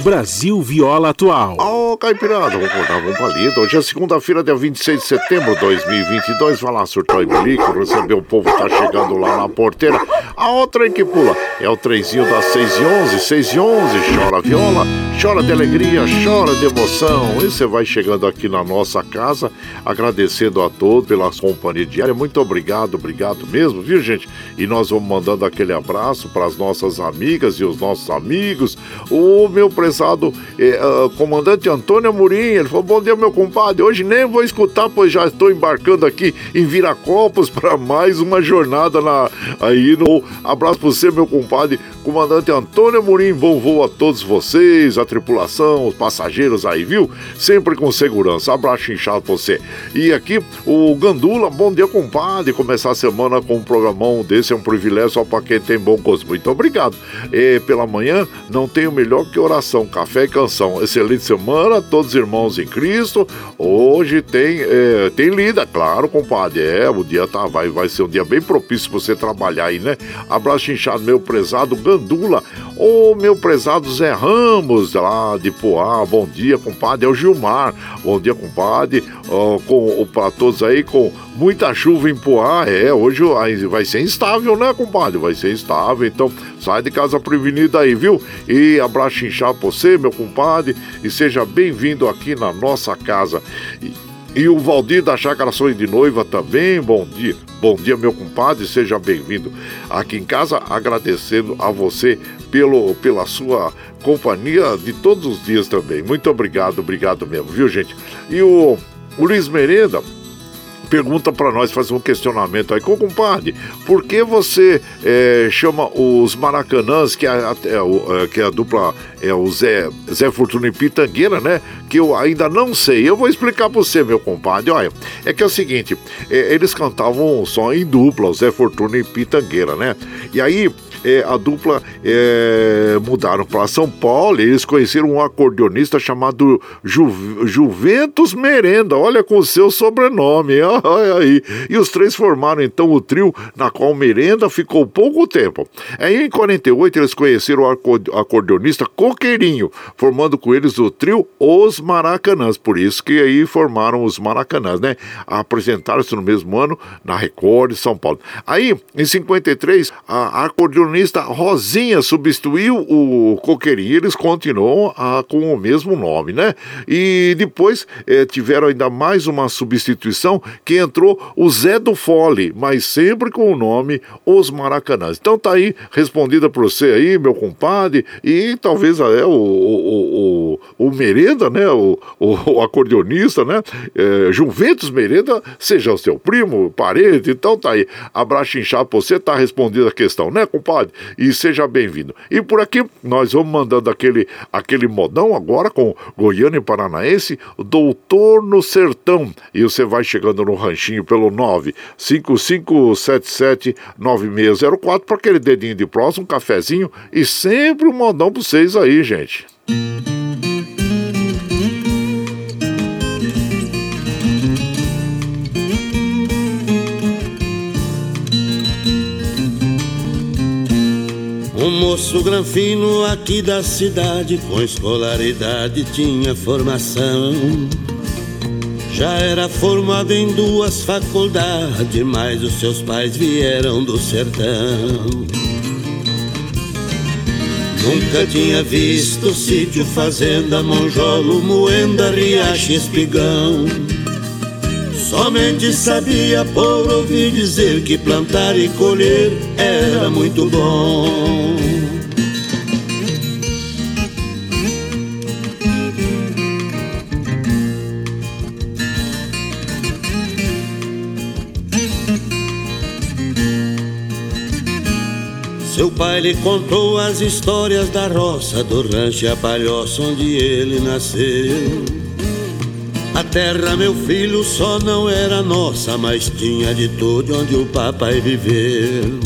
Brasil Viola Atual. Ô, oh, Caipirada, vamos contar um palito. Hoje é segunda-feira, dia 26 de setembro de 2022. Vai lá, surtou e bilico, receber o povo tá chegando lá na porteira. A outra que pula é o trenzinho das 6 e 11, 6 e 11. Chora viola, chora de alegria, chora de emoção. E você vai chegando aqui na nossa casa, agradecendo a todos pela companhia diária. Muito obrigado, obrigado mesmo, viu, gente? E nós vamos mandando aquele abraço para as nossas amigas e os nossos amigos. O meu prezado eh, uh, comandante Antônio Amorim. Ele falou: Bom dia, meu compadre. Hoje nem vou escutar, pois já estou embarcando aqui em Viracopos para mais uma jornada na, aí no. Abraço para você, meu compadre, comandante Antônio Amorim. Bom voo a todos vocês, a tripulação, os passageiros aí, viu? Sempre com segurança. Abraço inchado pra você. E aqui o Gandula, bom dia, compadre. Começar a semana com um programão desse é um privilégio só para quem tem bom gosto. Muito obrigado. E pela manhã, não tenho melhor que oração café e canção. Excelente semana, todos irmãos em Cristo. Hoje tem, é, tem lida, claro, compadre. É, o dia tá, vai, vai ser um dia bem propício para você trabalhar aí, né? Abraço inchado, meu prezado Gandula. Ô, meu prezado Zé Ramos, lá de Poá. Bom dia, compadre. É o Gilmar. Bom dia, compadre. Oh, com, para todos aí, com muita chuva em Poá. É, hoje vai ser instável, né, compadre? Vai ser instável. Então, sai de casa prevenida aí, viu? E abraço inchado você, meu compadre, e seja bem-vindo aqui na nossa casa. E E o Valdir da Chácara Sonho de Noiva também, bom dia. Bom dia, meu compadre, seja bem-vindo aqui em casa, agradecendo a você pelo, pela sua companhia de todos os dias também. Muito obrigado, obrigado mesmo, viu, gente? E o, o Luiz Merenda pergunta para nós, faz um questionamento aí, com compadre, por que você é, chama os Maracanãs, que é, é, que é a dupla, é o Zé, Zé Fortuna e Pitangueira, né? Que eu ainda não sei. Eu vou explicar para você, meu compadre. Olha, é que é o seguinte, é, eles cantavam só em dupla, o Zé Fortuna e Pitangueira, né? E aí é, a dupla é, mudaram para São Paulo e eles conheceram um acordeonista chamado Ju, Juventus Merenda, olha com o seu sobrenome, olha aí. E os três formaram então o trio na qual Merenda ficou pouco tempo. Aí em 48 eles conheceram o acordeonista Coqueirinho, formando com eles o trio Os Maracanãs, por isso que aí formaram os Maracanãs, né? Apresentaram-se no mesmo ano na Record de São Paulo. Aí, em 53, a acordeonista acordeonista Rosinha substituiu o Coqueirinho. Eles continuam a, com o mesmo nome, né? E depois eh, tiveram ainda mais uma substituição que entrou o Zé do Fole, mas sempre com o nome Os Maracanãs. Então tá aí respondida por você aí, meu compadre, e talvez é, o, o, o, o Merenda, né? O, o, o acordeonista, né? É, Juventus Merenda seja o seu primo, parente, então tá aí. Abraço inchado você, tá respondida a questão, né, compadre? E seja bem-vindo. E por aqui nós vamos mandando aquele, aquele modão agora com Goiânia e Paranaense, Doutor no Sertão. E você vai chegando no ranchinho pelo 955779604 para aquele dedinho de próximo, um cafezinho e sempre um modão para vocês aí, gente. Moço granfino aqui da cidade, com escolaridade tinha formação. Já era formado em duas faculdades, mas os seus pais vieram do sertão. Nunca tinha visto sítio, fazenda, monjolo, moenda, riacho, espigão. Somente sabia por ouvir dizer que plantar e colher era muito bom. Seu pai lhe contou as histórias da roça, do rancho e a palhoça onde ele nasceu. A terra, meu filho, só não era nossa, mas tinha de tudo onde o papai viveu.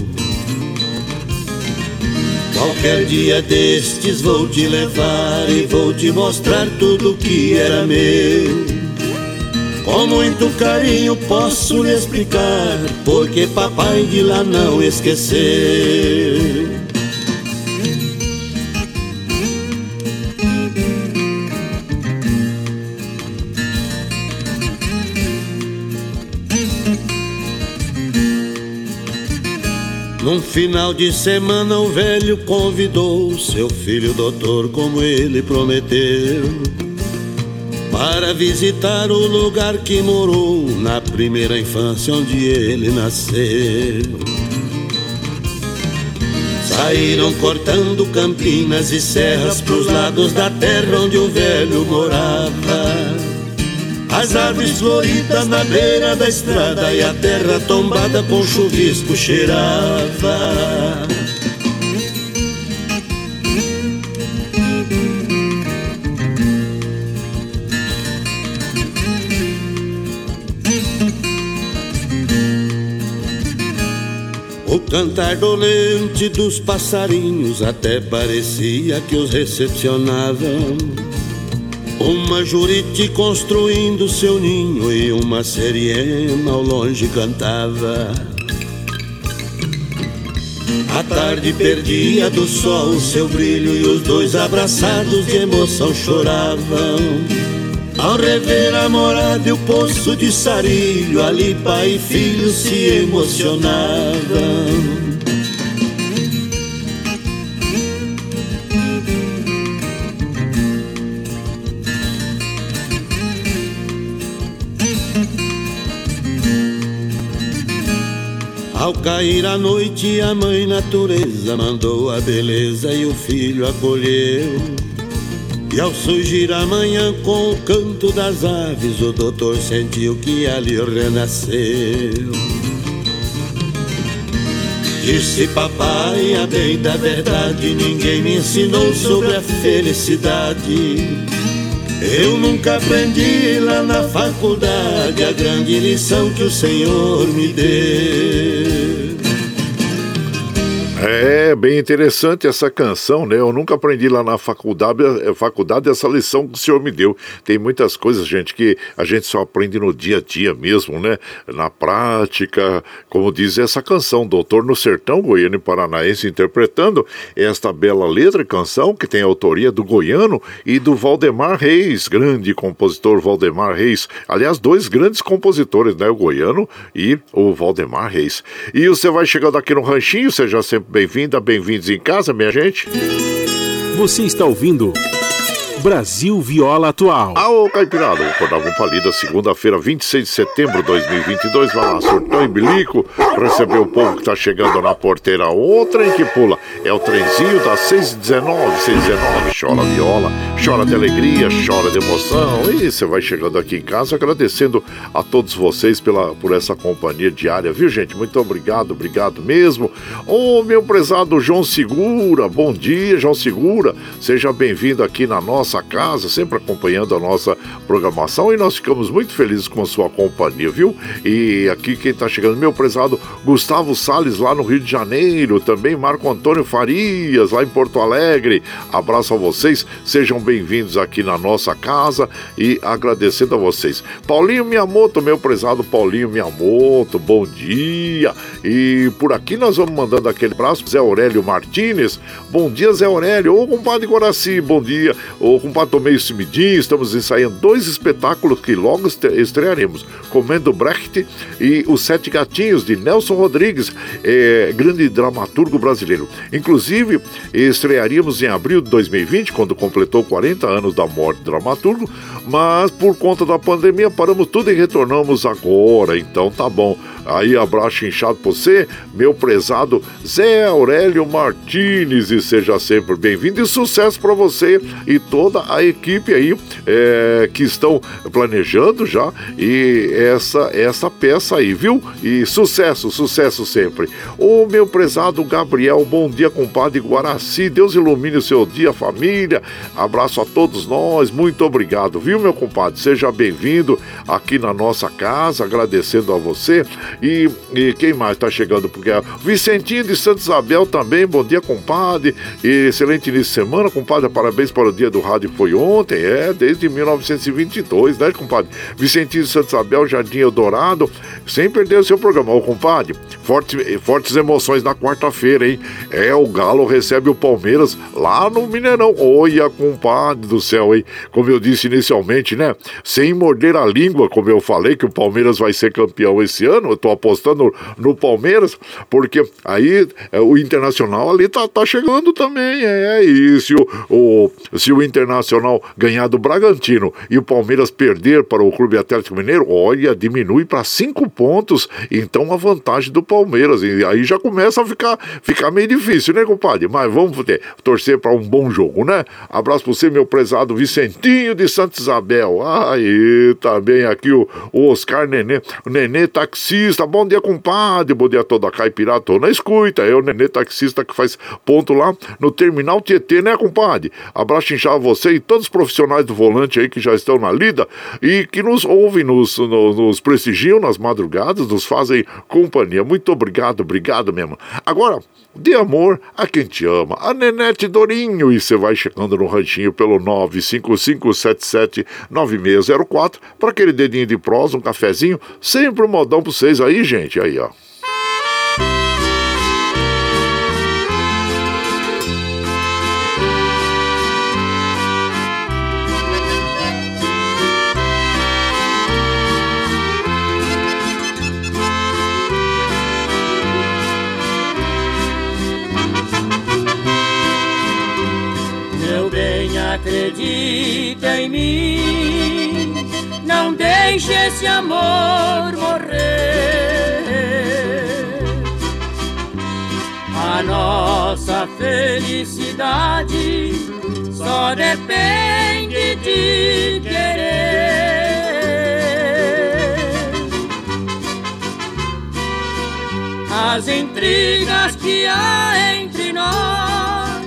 Qualquer dia destes vou te levar e vou te mostrar tudo que era meu. Com muito carinho posso lhe explicar, porque papai de lá não esqueceu. Num final de semana o velho convidou seu filho doutor como ele prometeu para visitar o lugar que morou na primeira infância onde ele nasceu. Saíram cortando campinas e serras pros lados da terra onde o velho morava. As árvores floridas na beira da estrada e a terra tombada com chuvisco cheirava. Cantar dolente dos passarinhos até parecia que os recepcionavam. Uma jurite construindo seu ninho e uma seriema ao longe cantava. A tarde perdia do sol seu brilho e os dois abraçados de emoção choravam. Ao rever a morada e o poço de sarilho, ali pai e filho se emocionavam. Ao cair a noite, a mãe natureza mandou a beleza e o filho acolheu. E ao surgir a manhã com o canto das aves, o doutor sentiu que ali renasceu. Disse papai, a bem da verdade, ninguém me ensinou sobre a felicidade. Eu nunca aprendi lá na faculdade a grande lição que o Senhor me deu. É bem interessante essa canção, né? Eu nunca aprendi lá na faculdade, eh, faculdade essa lição que o senhor me deu. Tem muitas coisas, gente, que a gente só aprende no dia a dia mesmo, né? Na prática, como diz essa canção, Doutor no Sertão, Goiano e Paranaense, interpretando esta bela letra e canção que tem a autoria do Goiano e do Valdemar Reis, grande compositor Valdemar Reis. Aliás, dois grandes compositores, né? O Goiano e o Valdemar Reis. E você vai chegando aqui no Ranchinho, seja sempre bem-vinda, bem-vindos em casa, minha gente. Você está ouvindo Brasil Viola Atual. Aô, Caipirada, vou acordar com palida, segunda-feira, 26 de setembro de 2022. Vai lá, surtão e bilico, receber o povo que tá chegando na porteira. O trem que pula é o trenzinho das 6h19, 6h19. Chora viola, chora de alegria, chora de emoção. E você vai chegando aqui em casa agradecendo a todos vocês pela, por essa companhia diária, viu, gente? Muito obrigado, obrigado mesmo. Ô, meu prezado João Segura, bom dia, João Segura. Seja bem-vindo aqui na nossa nossa casa, sempre acompanhando a nossa programação e nós ficamos muito felizes com a sua companhia, viu? E aqui quem está chegando, meu prezado Gustavo Sales lá no Rio de Janeiro, também Marco Antônio Farias lá em Porto Alegre. Abraço a vocês, sejam bem-vindos aqui na nossa casa e agradecendo a vocês. Paulinho Miyamoto, meu prezado Paulinho Miyamoto, bom dia. E por aqui nós vamos mandando aquele abraço, Zé Aurélio Martinez. Bom dia, Zé Aurélio. Ô, compadre Guaraci, bom dia. Ô, compadre Tomei Simidinho, estamos ensaiando dois espetáculos que logo estrearemos: Comendo Brecht e Os Sete Gatinhos, de Nelson Rodrigues, é, grande dramaturgo brasileiro. Inclusive, estrearíamos em abril de 2020, quando completou 40 anos da morte do dramaturgo, mas por conta da pandemia paramos tudo e retornamos agora. Então tá bom. Aí abraço inchado pra você, meu prezado Zé Aurélio Martinez, e seja sempre bem-vindo e sucesso para você e toda a equipe aí é, que estão planejando já e essa essa peça aí, viu? E sucesso, sucesso sempre. O meu prezado Gabriel, bom dia, compadre Guaraci, Deus ilumine o seu dia, família. Abraço a todos nós, muito obrigado, viu, meu compadre? Seja bem-vindo aqui na nossa casa, agradecendo a você. E, e quem mais está chegando? Porque é Vicentinho de Santa Isabel também, bom dia, compadre. E excelente início de semana, compadre. Parabéns para o dia do rádio que foi ontem, é, desde 1922, né, compadre? Vicentinho de Santa Isabel, Jardim Eldorado, sem perder o seu programa. Ô, compadre, forte, fortes emoções na quarta-feira, hein? É, o Galo recebe o Palmeiras lá no Mineirão. Olha, compadre do céu, hein? Como eu disse inicialmente, né? Sem morder a língua, como eu falei, que o Palmeiras vai ser campeão esse ano, eu tô apostando no Palmeiras, porque aí é, o Internacional ali tá, tá chegando também, é, e se o, o, se o Internacional ganhar do Bragantino e o Palmeiras perder para o Clube Atlético Mineiro, olha, diminui para cinco pontos, então a vantagem do Palmeiras, e aí já começa a ficar, ficar meio difícil, né, compadre? Mas vamos ter, torcer para um bom jogo, né? Abraço para você, meu prezado Vicentinho de Santa Isabel, aí também aqui o, o Oscar Nenê, o Nenê taxista, bom dia, compadre, bom dia a toda a caipirada, tô na escuta, é o Nenê taxista que faz ponto lá no Terminal Tietê, né, compadre? Abraço inchado você e todos os profissionais do volante aí que já estão na lida e que nos ouvem, nos, nos, nos prestigiam nas madrugadas, nos fazem companhia. Muito obrigado, obrigado mesmo. Agora, de amor a quem te ama, a Nenete Dorinho. E você vai chegando no ranchinho pelo 955779604 para aquele dedinho de prosa, um cafezinho, sempre um modão para vocês aí, gente. Aí, ó. Em mim. Não deixe esse amor morrer. nossa felicidade só depende de querer. As intrigas que há entre nós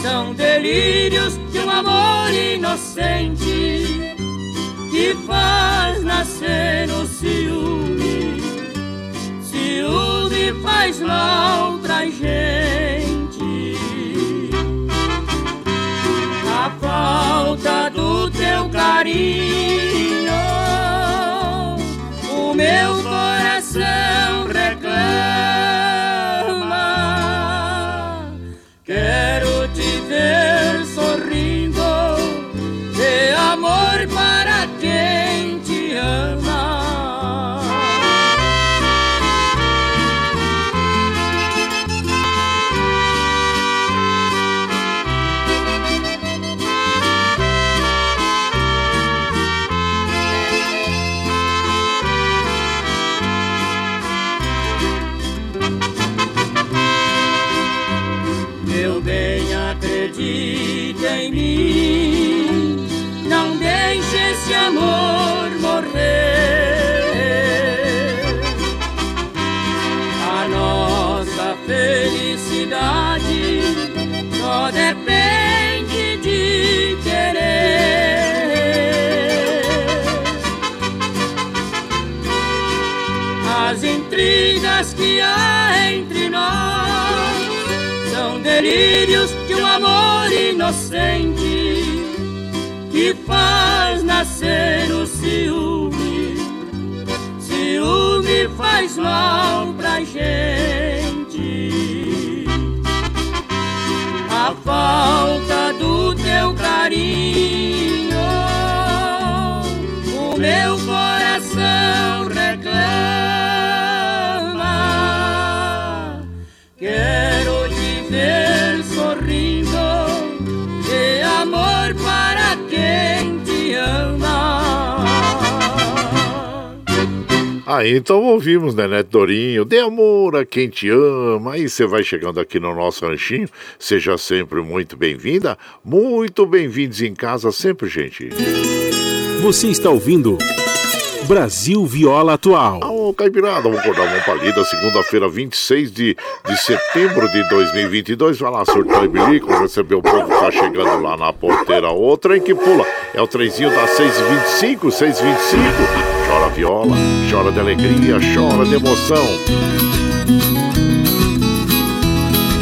são delírios de amor inocente que faz nascer o ciúme. Ciúme faz mal pra gente. A falta do teu carinho, o meu coração inocente que faz nascer o ciúme. Ciúme faz mal pra gente. Aí então ouvimos, né, Neto Dorinho, de amor a quem te ama. Aí você vai chegando aqui no nosso ranchinho, seja sempre muito bem-vinda, muito bem-vindos em casa sempre, gente. Você está ouvindo Brasil Viola Atual. Ô, Caipirada, vamos acordar uma palida, segunda-feira, 26 de, de setembro de 2022. Vai lá, surtou e bilico, recebeu o povo que tá chegando lá na porteira. O trem que pula é o trenzinho da 625, 625. Chora viola, chora de alegria, chora de emoção.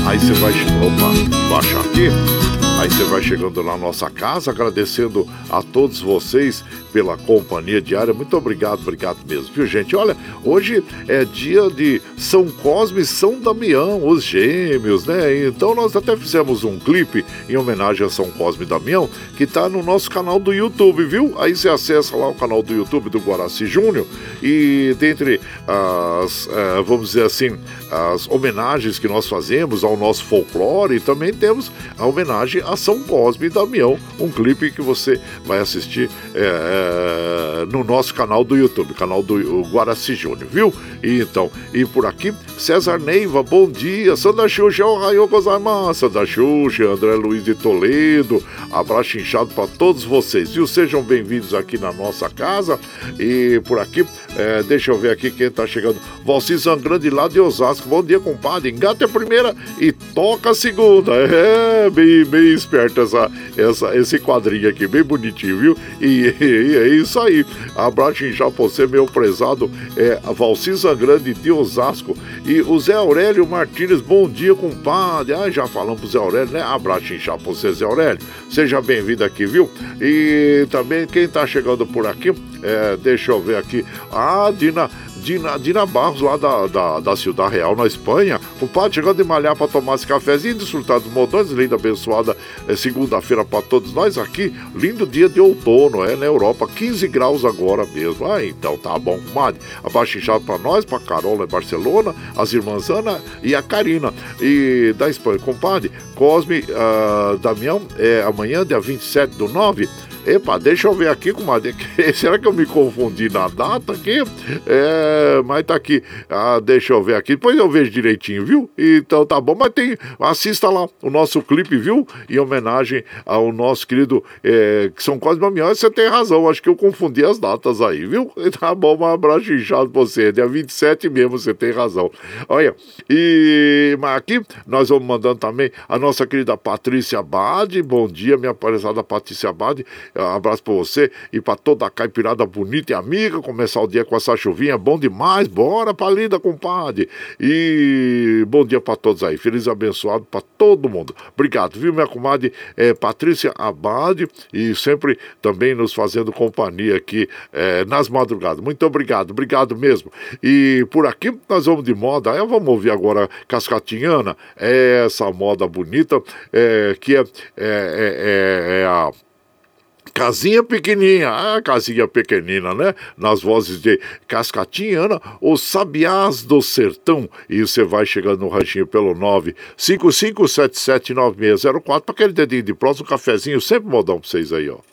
Aí você vai, opa, baixa aqui. Aí você vai chegando na nossa casa, agradecendo a todos vocês pela companhia diária. Muito obrigado, obrigado mesmo, viu, gente? Olha, hoje é dia de São Cosme e São Damião, os gêmeos, né? Então nós até fizemos um clipe em homenagem a São Cosme e Damião, que tá no nosso canal do YouTube, viu? Aí você acessa lá o canal do YouTube do Guaraci Júnior e dentre as, eh, vamos dizer assim, as homenagens que nós fazemos ao nosso folclore, também temos a homenagem a São Cosme e Damião, um clipe que você vai assistir é, no nosso canal do YouTube, canal do Guaraci Júnior, viu? E então, e por aqui, César Neiva, bom dia, Sandra Xuxa, Ohio Gozaimasu, Sandra Xuxa, André Luiz de Toledo, abraço inchado para todos vocês, viu? Sejam bem-vindos aqui na nossa casa e por aqui, é, deixa eu ver aqui quem tá chegando, Valci Zangrande lá de Osasco, bom dia, compadre, engata a primeira e toca a segunda, é, bem, bem esperto essa, essa, esse quadrinho aqui, bem bonitinho, viu? E, e é isso aí, abraço inchado pra você, meu prezado, é, Valci Zangrande de Osasco e o Zé Aurélio Martins, bom dia, compadre, ah, já falamos pro Zé Aurélio, né? Abraço inchado pra você, Zé Aurélio, seja bem-vindo aqui, viu? E também quem tá chegando por aqui, é, deixa eu ver aqui, a Dina, Dina, Dina Barros, lá da, da, da Cidade Real, na Espanha. O padre chegando de malhar para tomar esse cafezinho, desfrutar dos modões. Linda, abençoada é, segunda-feira para todos nós aqui. Lindo dia de outono, é, na Europa. 15 graus agora mesmo. Ah, então tá bom, comadre. Abaixo inchado para nós, para Carola em Barcelona, as irmãs Ana e a Karina. E da Espanha, compadre, Cosme uh, Damião, é amanhã, dia 27 do 9. Epa, deixa eu ver aqui, comadre. Será que eu me confundi na data aqui? É, mas tá aqui. Ah, deixa eu ver aqui. Depois eu vejo direitinho, viu? Então tá bom. Mas tem. Assista lá o nosso clipe, viu? Em homenagem ao nosso querido é, São Cosme Damião. Você tem razão. Acho que eu confundi as datas aí, viu? Tá bom, um abraço inchado pra você. Dia 27 mesmo, você tem razão. Olha, e mas aqui nós vamos mandando também a nossa querida Patrícia Bade. Bom dia, minha aparelhada Patrícia Bade. Um abraço pra você e pra toda a caipirada bonita e amiga. Começar o dia com essa chuvinha, bom demais. Bora pra linda, compadre. E bom dia pra todos aí. Feliz abençoado pra todo mundo. Obrigado, viu, minha comadre é, Patrícia Abade e sempre também nos fazendo companhia aqui é, nas madrugadas. Muito obrigado, obrigado mesmo. E por aqui nós vamos de moda. Aí vamos ouvir agora Cascatinhana, essa moda bonita é, que é, é, é, é a Casinha pequenininha, ah, casinha pequenina, né? Nas vozes de Cascatinha, Ana, Sabiás do Sertão. E você vai chegando no ranchinho pelo 955779604 para aquele dedinho de próximo, um cafezinho, sempre modão pra vocês aí, ó.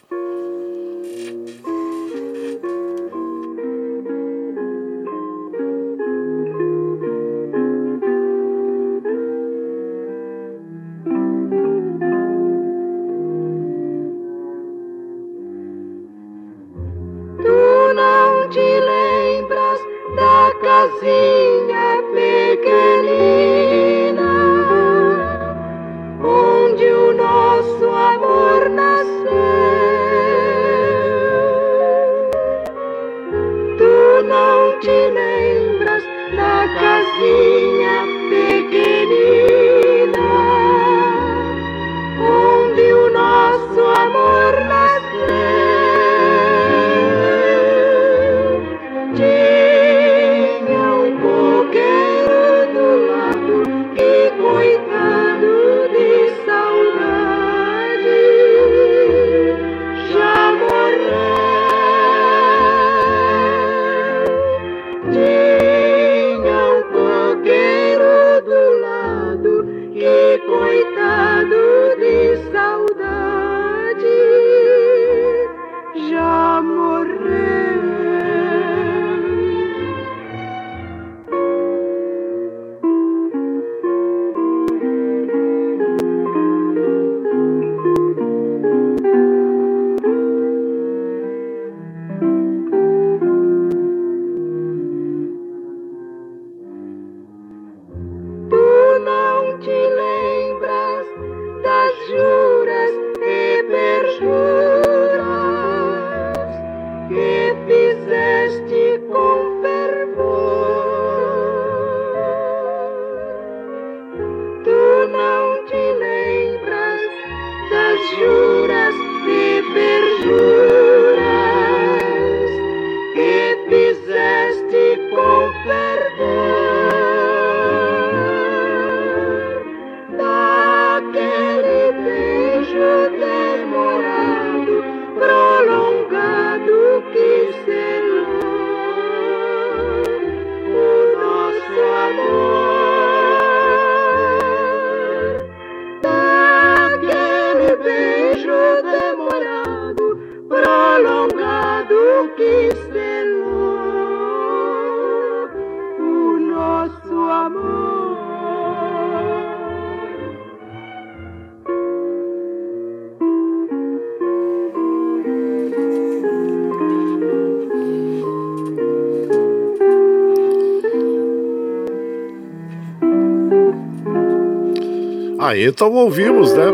Então ouvimos, né?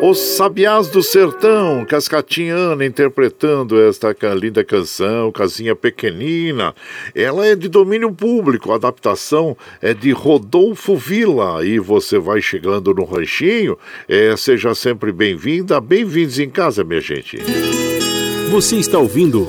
Os Sabiás do Sertão, Cascatinhana interpretando esta linda canção, Casinha Pequenina. Ela é de domínio público, a adaptação é de Rodolfo Vila. E você vai chegando no ranchinho, é, seja sempre bem-vinda, bem-vindos em casa, minha gente. Você está ouvindo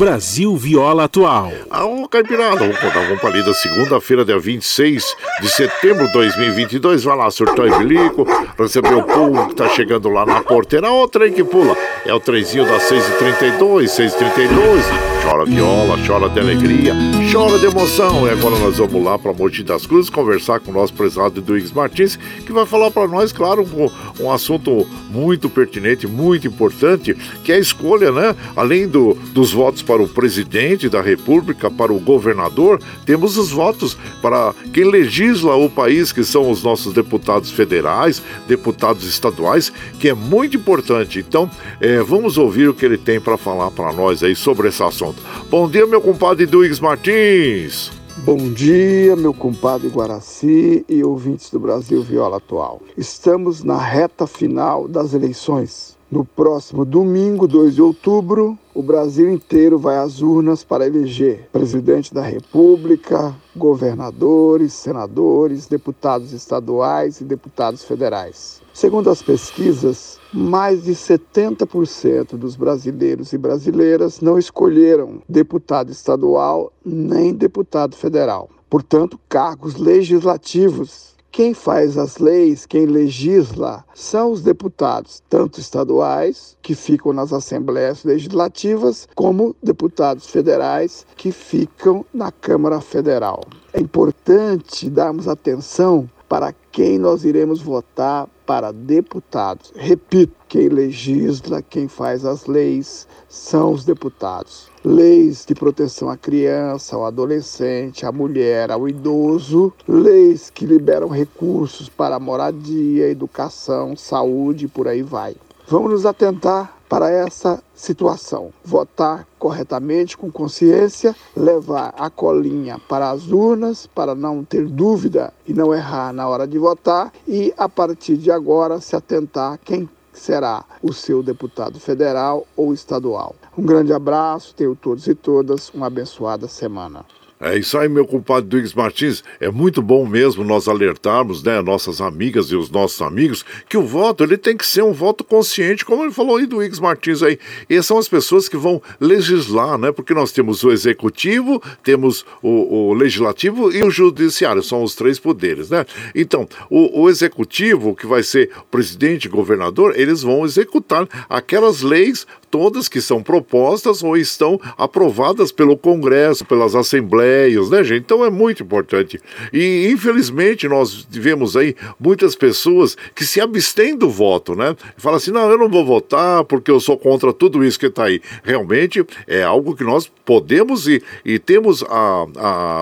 Brasil Viola Atual. Ah, ô Caipirada, vamos contar uma palida segunda-feira, dia 26 de setembro de 2022. Vai lá, surtou e bilico, receber o povo que tá chegando lá na porteira. Ó, o trem que pula. É o trenzinho das 6h32, 6h32. Chora viola, chora de alegria, chora de emoção. E agora nós vamos lá para Mogi das Cruzes conversar com o nosso prezado Duígues Martins, que vai falar para nós, claro, um, um, assunto muito pertinente, muito importante, que é a escolha, né? Além do, dos votos para o presidente da República, para o governador, temos os votos para quem legisla o país, que são os nossos deputados federais, deputados estaduais, que é muito importante. Então, é, vamos ouvir o que ele tem para falar para nós aí sobre esse assunto. Bom dia, meu compadre Duígues Martins. Bom dia, meu compadre Guaraci e ouvintes do Brasil Viola Atual. Estamos na reta final das eleições. No próximo domingo, 2 de outubro, o Brasil inteiro vai às urnas para eleger presidente da República, governadores, senadores, deputados estaduais e deputados federais. Segundo as pesquisas, mais de 70% dos brasileiros e brasileiras não escolheram deputado estadual nem deputado federal. Portanto, cargos legislativos. Quem faz as leis, quem legisla, são os deputados, tanto estaduais, que ficam nas assembleias legislativas, como deputados federais, que ficam na Câmara Federal. É importante darmos atenção para quem nós iremos votar para deputados. Repito, quem legisla, quem faz as leis são os deputados. Leis de proteção à criança, ao adolescente, à mulher, ao idoso, leis que liberam recursos para moradia, educação, saúde e por aí vai. Vamos nos atentar para essa situação. Votar corretamente, com consciência, levar a colinha para as urnas para não ter dúvida e não errar na hora de votar e, a partir de agora, se atentar quem será o seu deputado federal ou estadual. Um grande abraço, tenho todos e todas uma abençoada semana. É isso aí, meu compadre Duígues Martins. É muito bom mesmo nós alertarmos, né, nossas amigas e os nossos amigos, que o voto ele tem que ser um voto consciente, como ele falou aí do Duígues Martins aí. E são as pessoas que vão legislar, né? Porque nós temos o executivo, temos o, o legislativo e o judiciário, são os três poderes, né? Então, o, o executivo, que vai ser presidente, governador, eles vão executar aquelas leis todas que são propostas ou estão aprovadas pelo Congresso, pelas assembleias, né, gente? Então é muito importante. E infelizmente nós tivemos aí muitas pessoas que se abstêm do voto, né? Fala assim: não, eu não vou votar porque eu sou contra tudo isso que está aí. Realmente é algo que nós podemos e, e temos a,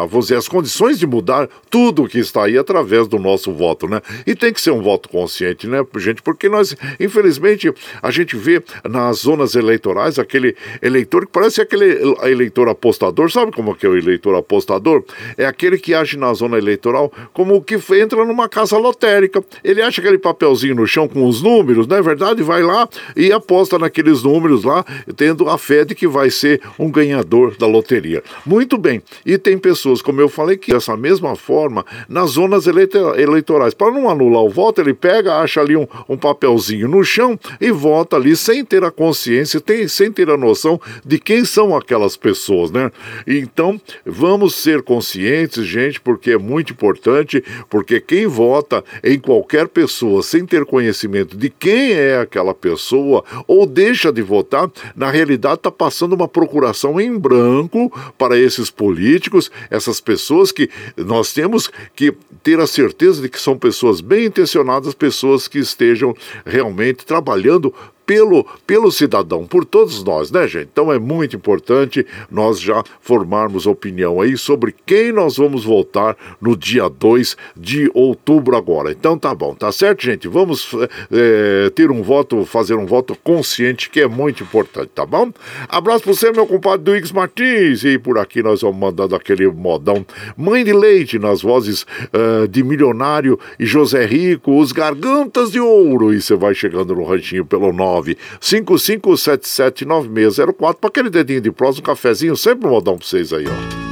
a, dizer, as condições de mudar tudo que está aí através do nosso voto, né? E tem que ser um voto consciente, né, gente? Porque nós, infelizmente, a gente vê nas zonas eleitorais, aquele eleitor que parece aquele eleitor apostador, sabe como é que é o eleitor apostador? É aquele que age na zona eleitoral como o que entra numa casa lotérica. Ele acha aquele papelzinho no chão com os números, não é verdade? Vai lá e aposta naqueles números lá, tendo a fé de que vai ser um ganhador da loteria. Muito bem. E tem pessoas, como eu falei, que dessa mesma forma, nas zonas eleitorais, para não anular o voto, ele pega, acha ali um, um papelzinho no chão e vota ali sem ter a consciência consciência, tem, sem ter a noção de quem são aquelas pessoas, né? Então, vamos ser conscientes, gente, porque é muito importante, porque quem vota em qualquer pessoa sem ter conhecimento de quem é aquela pessoa ou deixa de votar, na realidade está passando uma procuração em branco para esses políticos, essas pessoas que nós temos que ter a certeza de que são pessoas bem intencionadas, pessoas que estejam realmente trabalhando pelo, pelo cidadão, por todos nós, né, gente? Então é muito importante nós já formarmos opinião aí sobre quem nós vamos votar no dia 2 de outubro agora. Então tá bom, tá certo, gente? Vamos é, ter um voto, fazer um voto consciente, que é muito importante, tá bom? Abraço pra você, meu compadre Duígues Martins. E por aqui nós vamos mandando aquele modão Mãe de Leite nas vozes uh, de Milionário e José Rico, os Gargantas de Ouro. E você vai chegando no ranchinho pelo 9 955779604 para aquele dedinho de prosa, um cafezinho, sempre um modão para vocês aí, ó.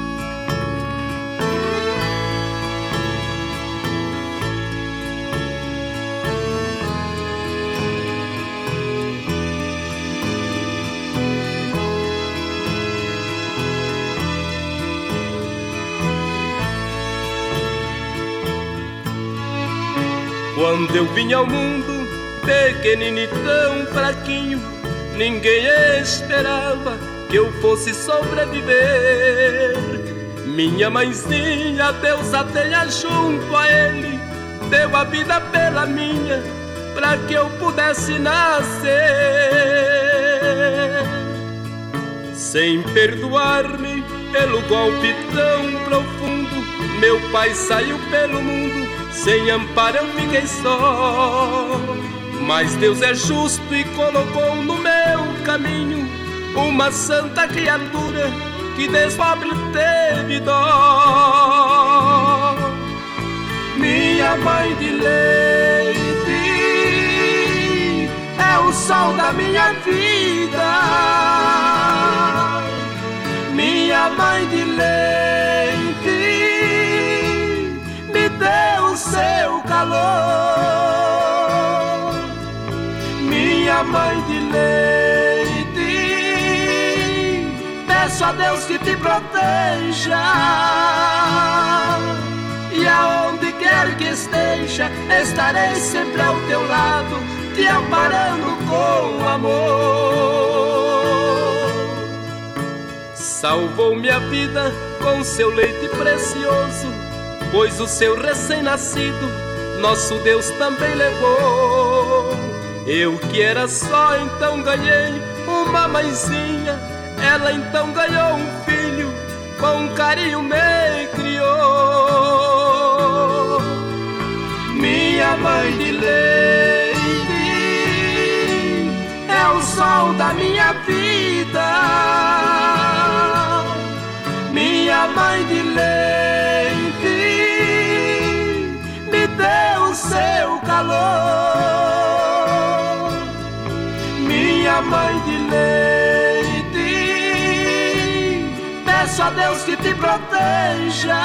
Quando eu vim ao mundo pequenino tão fraquinho, ninguém esperava que eu fosse sobreviver. Minha mãezinha, Deus a tenha junto a ele, deu a vida pela minha, para que eu pudesse nascer. Sem perdoar-me pelo golpe tão profundo, meu pai saiu pelo mundo, sem amparo eu fiquei só. Mas Deus é justo e colocou no meu caminho uma santa criatura que despobre teve dó. Minha mãe de leite é o sol da minha vida. Minha mãe de leite me deu seu calor. Minha mãe de peço a Deus que te proteja. E aonde quer que esteja, estarei sempre ao teu lado, te amparando com amor. Salvou minha vida com seu leite precioso, pois o seu recém-nascido, nosso Deus também levou. Eu que era só, então ganhei uma mãezinha ela então ganhou um filho, com carinho me criou. Minha mãe de leite é o sol da minha vida. Minha mãe de leite mãe de leite peço a Deus que te proteja.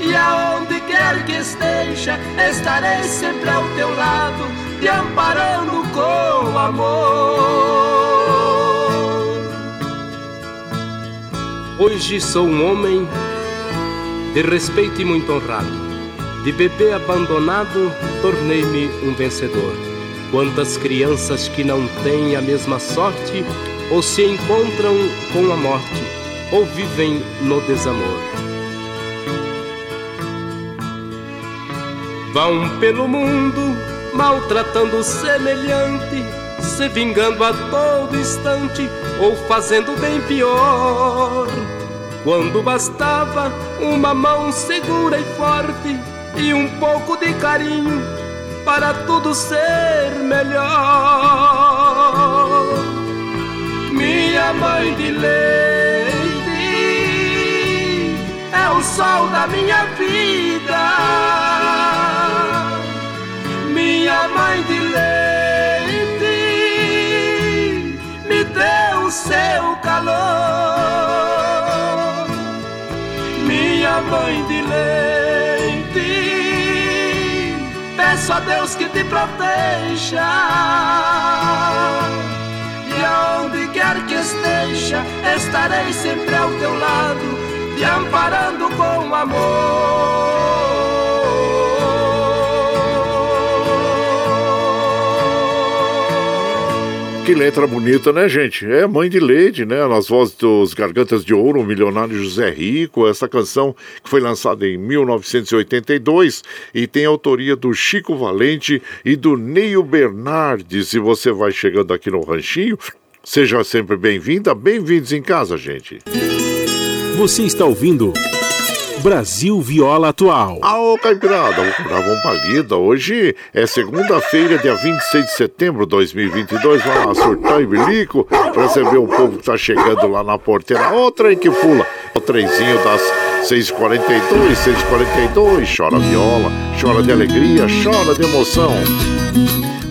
E aonde quer que esteja, estarei sempre ao teu lado, te amparando com amor. Hoje sou um homem de respeito e muito honrado. De bebê abandonado, tornei-me um vencedor. Quantas crianças que não têm a mesma sorte ou se encontram com a morte, ou vivem no desamor. Vão pelo mundo maltratando o semelhante, se vingando a todo instante ou fazendo bem pior. Quando bastava uma mão segura e forte e um pouco de carinho para tudo ser melhor minha mãe de leite, é o sol da minha vida. Minha mãe de leite, me deu seu calor. Minha mãe de leite, a Deus que te proteja aonde quer que esteja, estarei sempre ao teu lado, te amparando com amor. Que letra bonita, né, gente? É Mãe de Leite, né? Nas vozes dos Gargantas de Ouro, o milionário José Rico. Essa canção que foi lançada em 1982 e tem autoria do Chico Valente e do Neil Bernardes. E você vai chegando aqui no Ranchinho, seja sempre bem-vinda, bem-vindos em casa, gente. Você está ouvindo. Brasil Viola Atual. Aô, Caipirada, vamos uma palida. Hoje é segunda-feira, dia 26 de setembro de 2022. Vamos lá, surtar e bilico, receber o povo que tá chegando lá na porteira. Outra aí que pula, o trenzinho das 6h42, 6h42. Chora viola, chora de alegria, chora de emoção.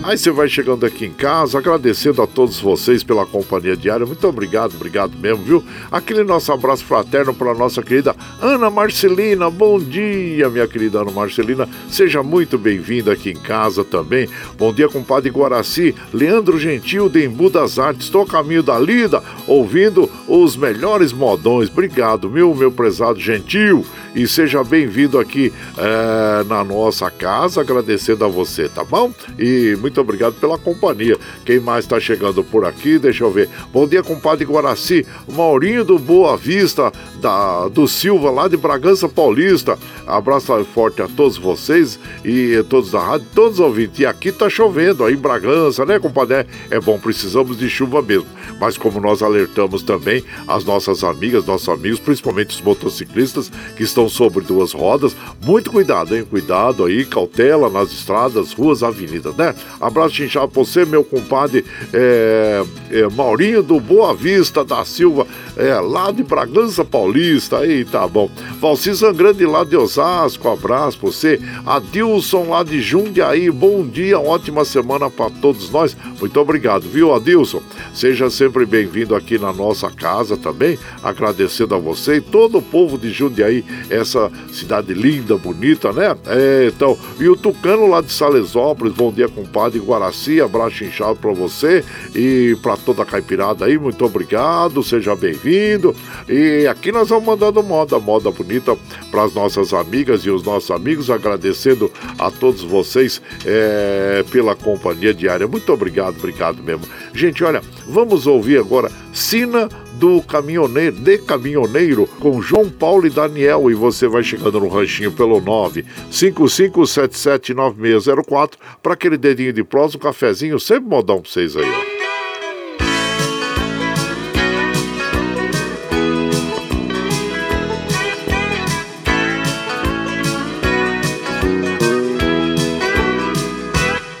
Aí você vai chegando aqui em casa, agradecendo a todos vocês pela companhia diária. Muito obrigado, obrigado mesmo, viu? Aquele nosso abraço fraterno para a nossa querida Ana Marcelina. Bom dia, minha querida Ana Marcelina. Seja muito bem-vinda aqui em casa também. Bom dia, compadre Guaraci. Leandro Gentil, de Embu das Artes. Estou a caminho da lida, ouvindo os melhores modões. Obrigado, meu, meu prezado gentil. E seja bem-vindo aqui é, na nossa casa, agradecendo a você, tá bom? E muito obrigado pela companhia. Quem mais está chegando por aqui? Deixa eu ver. Bom dia, compadre Guaraci. Maurinho do Boa Vista, da, do Silva, lá de Bragança Paulista. Abraço forte a todos vocês e todos da rádio, todos os ouvintes. E aqui tá chovendo aí em Bragança, né, compadre? É, bom, precisamos de chuva mesmo. Mas como nós alertamos também as nossas amigas, nossos amigos, principalmente os motociclistas que estão sobre duas rodas, muito cuidado, hein? Cuidado aí, cautela nas estradas, ruas, avenidas, né? Abraço inchado pra você, meu compadre é, é, Maurinho do Boa Vista da Silva, é, lá de Bragança Paulista. Aí tá bom. Valcisa Grande lá de Osasco, abraço pra você. Adilson lá de Jundiaí, bom dia, ótima semana para todos nós. Muito obrigado, viu, Adilson? Seja sempre bem-vindo aqui na nossa casa também, agradecendo a você e todo o povo de Jundiaí, essa cidade linda, bonita, né? É, então, e o Tucano lá de Salesópolis, bom dia, compadre Guaraci, abraço inchado para você e para toda a caipirada aí, muito obrigado, seja bem-vindo. E aqui nós vamos mandando moda, moda bonita para as nossas amigas e os nossos amigos, agradecendo a todos vocês é, pela companhia diária. Muito obrigado, obrigado mesmo. Gente, olha, vamos ouvir agora Sina do caminhoneiro, de caminhoneiro com João Paulo e Daniel e você vai chegando no ranchinho pelo 955779604 para aquele dedinho de prosa, um cafezinho, sempre modão para vocês aí.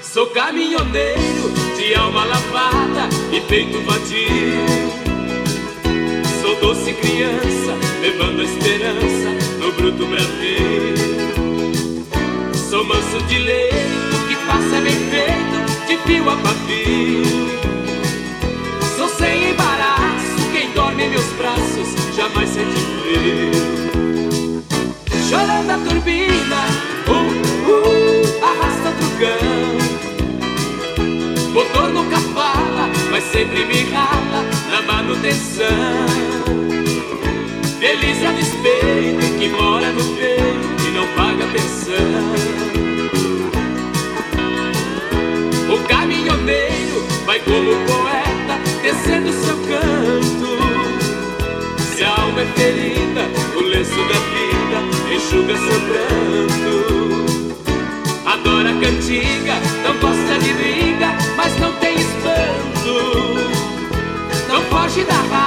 Sou caminhoneiro de alma lavada e peito vadio Manso de leito, que passa bem feito, de fio a pavio. Sou sem embaraço, quem dorme em meus braços jamais sente frio. Chorando a turbina, uh, uh, arrasta do cão. Motor nunca fala, mas sempre me rala na manutenção. Como poeta descendo seu canto. Se a alma é ferida, o lenço da vida enxuga seu pranto. Adora cantiga, não gosta de briga, mas não tem espanto. Não foge da raia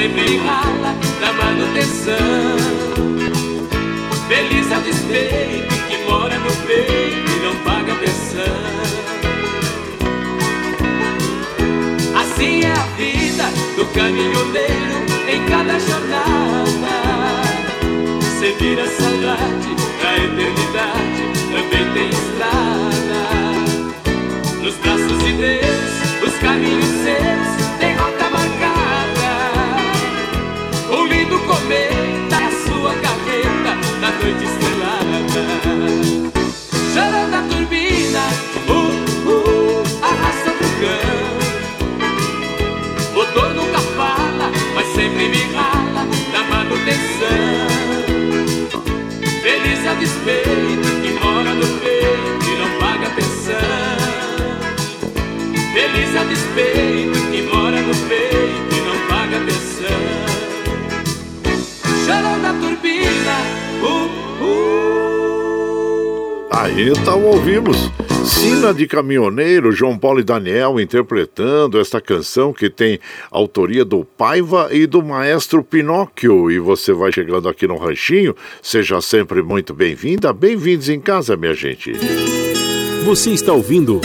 sempre rala na manutenção. Feliz é o despeito que mora no peito e não paga pensão. Assim é a vida do caminhoneiro em cada jornada. Você vira saudade da eternidade, também tem estrada. Nos braços de Deus, os caminhos seus despeito que mora no peito e não paga pensão. Feliz o despeito que mora no peito e não paga pensão. Chorando a turbina, uh, uh. Aí então ouvimos Sina de Caminhoneiro, João Paulo e Daniel interpretando esta canção que tem autoria do Paiva e do maestro Pinóquio. E você vai chegando aqui no Ranchinho, seja sempre muito bem-vinda, bem-vindos em casa, minha gente. Você está ouvindo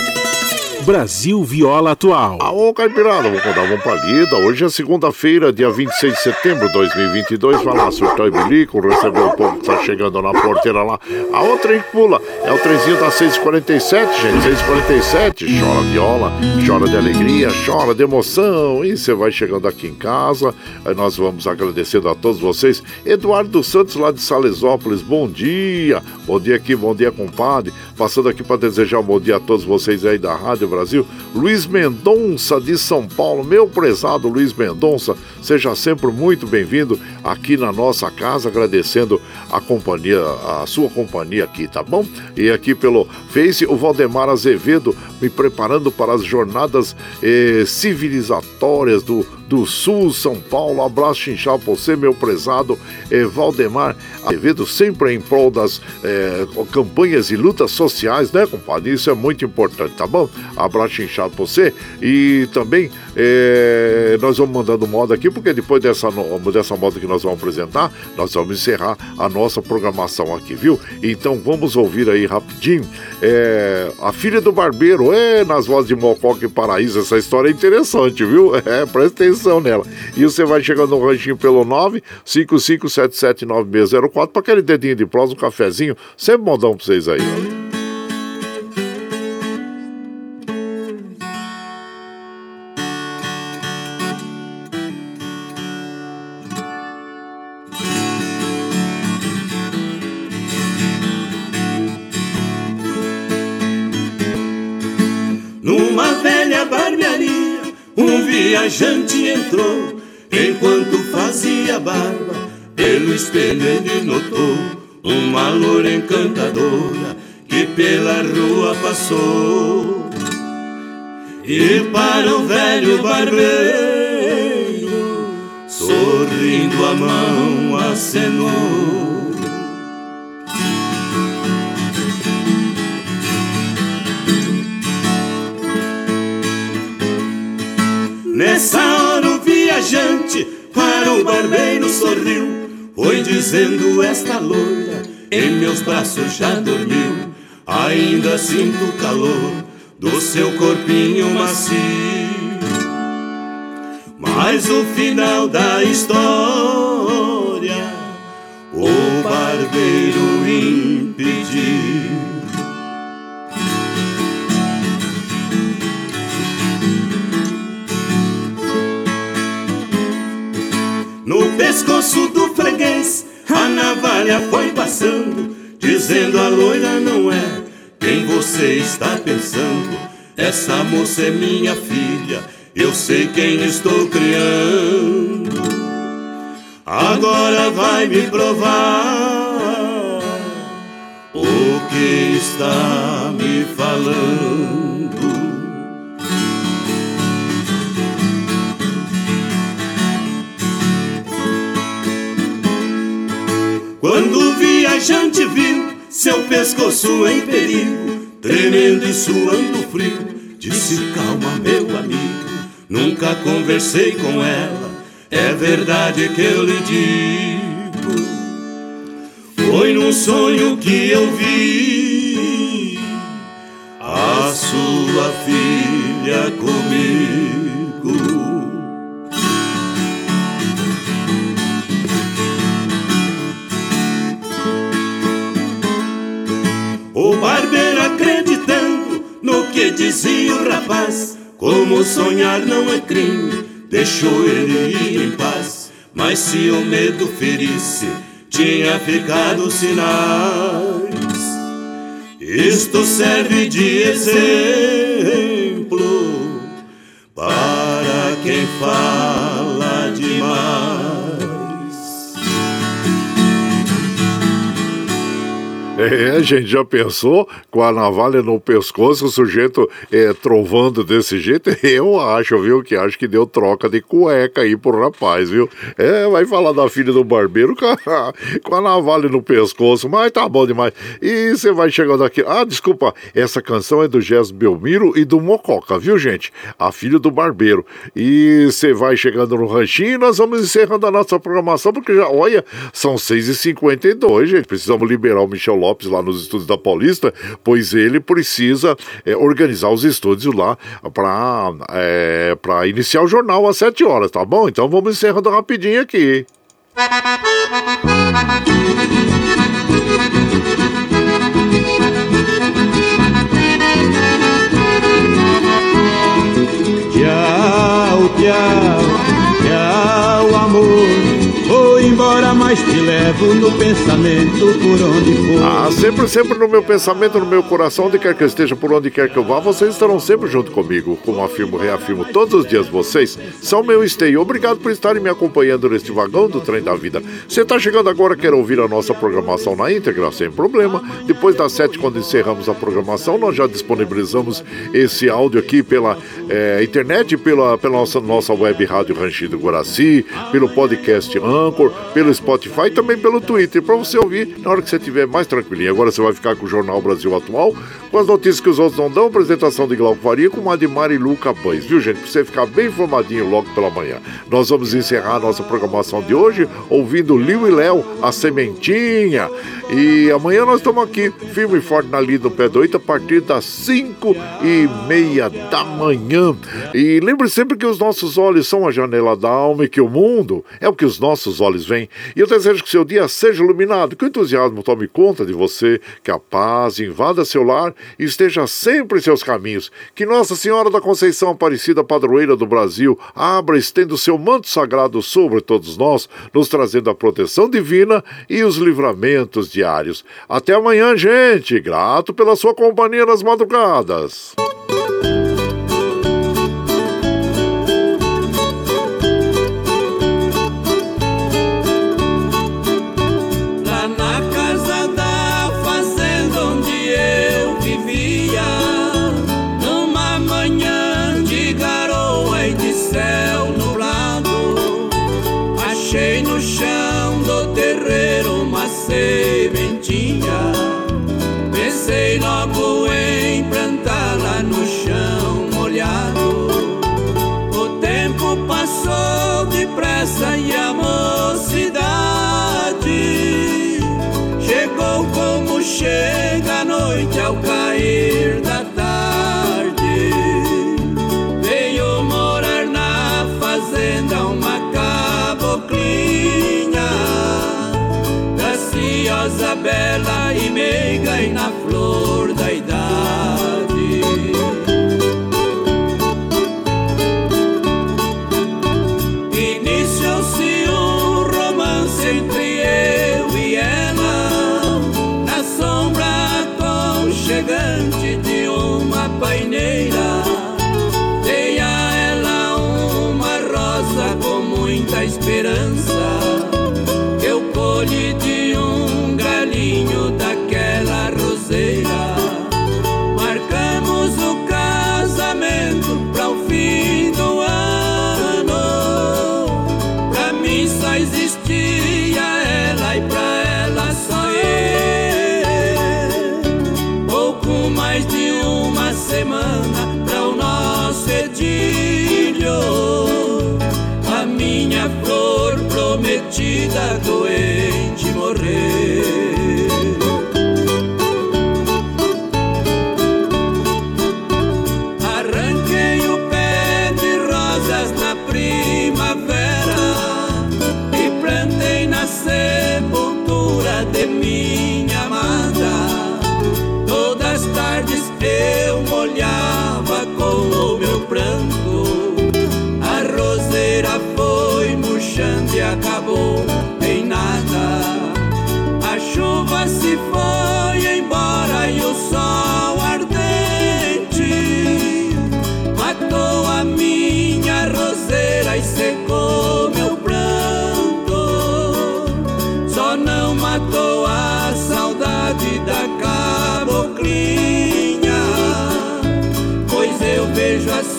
Brasil Viola Atual. Aô, Caipirada, vou contar uma palida. Hoje é segunda-feira, dia 26 de setembro de 2022. Vai lá, surtar e bilico, receber o povo que tá chegando na porteira lá. A outra que pula é o trenzinho da 647, gente. 647. Chora viola, chora de alegria, chora de emoção. E você vai chegando aqui em casa. Aí nós vamos agradecendo a todos vocês. Eduardo Santos, lá de Salesópolis, bom dia. Bom dia aqui, bom dia, compadre. Passando aqui para desejar um bom dia a todos vocês aí da Rádio Brasil. Luiz Mendonça, de São Paulo, meu prezado Luiz Mendonça, seja sempre muito bem-vindo aqui na nossa casa, agradecendo a companhia, a sua companhia aqui, tá bom? E aqui pelo Face, o Valdemar Azevedo me preparando para as jornadas eh, civilizatórias do do Sul, São Paulo. Abraço chinchal para você, meu prezado eh, Valdemar Azevedo, sempre em prol das eh, campanhas e lutas sociais, né, compadre? Isso é muito importante, tá bom? Abraço chinchado para você. E também eh, nós vamos mandando moda aqui, porque depois dessa, dessa moda que nós vamos apresentar, nós vamos encerrar a nossa programação aqui, viu? Então vamos ouvir aí rapidinho. É, a filha do barbeiro, é, nas vozes de Mococa e Paraíso, essa história é interessante, viu? É, presta atenção nela. E você vai chegando no ranchinho pelo 955779604 para aquele dedinho de prosa, um cafezinho, sempre modão para vocês aí. Viajante entrou, enquanto fazia barba, pelo espelho ele notou uma loura encantadora que pela rua passou. E para o velho barbeiro, sorrindo a mão acenou. Viajante para o barbeiro sorriu Foi dizendo esta loira em meus braços já dormiu Ainda sinto o calor do seu corpinho macio. Mas o final da história O barbeiro impediu pescoço do freguês a navalha foi passando, dizendo a loira não é quem você está pensando. Essa moça é minha filha, eu sei quem estou criando. Agora vai me provar o que está me falando. Quando o viajante viu seu pescoço em perigo, tremendo e suando frio, disse: Calma, meu amigo, nunca conversei com ela, é verdade que eu lhe digo. Foi num sonho que eu vi a sua filha comigo. Dizia o rapaz, como sonhar não é crime, deixou ele ir em paz. Mas se o medo ferisse, tinha ficado sinais. Isto serve de exemplo para quem fala É, gente já pensou com a navalha no pescoço, o sujeito é, trovando desse jeito? Eu acho, viu, que acho que deu troca de cueca aí pro rapaz, viu? É, vai falar da filha do barbeiro com a, navalha no pescoço, mas tá bom demais. E você vai chegando aqui. Ah, desculpa, essa canção é do Jess Belmiro e do Mococa, viu, gente? A filha do barbeiro. E você vai chegando no ranchinho e nós vamos encerrando a nossa programação, porque já, olha, são 6h52, gente. Precisamos liberar o Michel Lopes lá nos estúdios da Paulista, pois ele precisa é, organizar os estúdios lá para é, iniciar o jornal às 7 horas, tá bom? Então vamos encerrando rapidinho aqui. Tchau, embora, mas te levo no pensamento por onde for. Ah, sempre, sempre no meu pensamento, no meu coração, onde quer que eu esteja, por onde quer que eu vá, vocês estarão sempre junto comigo. Como afirmo, reafirmo todos os dias, vocês são meu esteio. Obrigado por estarem me acompanhando neste vagão do trem da vida. Você está chegando agora, quer ouvir a nossa programação na íntegra? Sem problema. Depois das sete, quando encerramos a programação, nós já disponibilizamos esse áudio aqui pela é, internet, pela, pela nossa, nossa web rádio Ranchido Guaraci, pelo podcast Anchor, pelo Spotify e também pelo Twitter, para você ouvir na hora que você estiver mais tranquilinho. Agora você vai ficar com o Jornal Brasil Atual, com as notícias que os outros não dão, apresentação de Glauco Faria com Ademar e Luca Pães, viu gente? Para você ficar bem informadinho logo pela manhã. Nós vamos encerrar a nossa programação de hoje ouvindo Liu e Léo, a Sementinha. E amanhã nós estamos aqui, firme e forte na lida do pé do 8, a partir das 5 e meia da manhã. E lembre sempre que os nossos olhos são a janela da alma e que o mundo é o que os nossos olhos veem. E eu desejo que seu dia seja iluminado, que o entusiasmo tome conta de você, que a paz invada seu lar e esteja sempre em seus caminhos. Que Nossa Senhora da Conceição Aparecida, padroeira do Brasil, abra e estenda o seu manto sagrado sobre todos nós, nos trazendo a proteção divina e os livramentos diários. Até amanhã, gente. Grato pela sua companhia nas madrugadas. Meiga e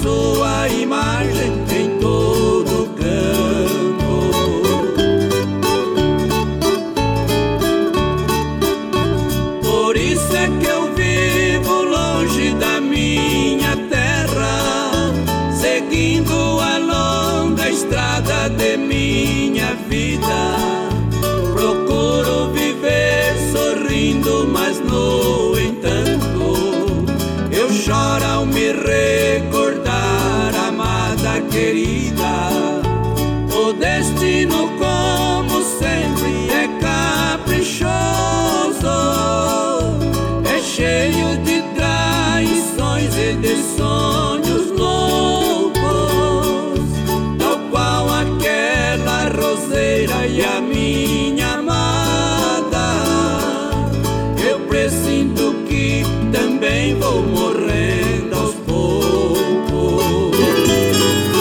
sua imagem em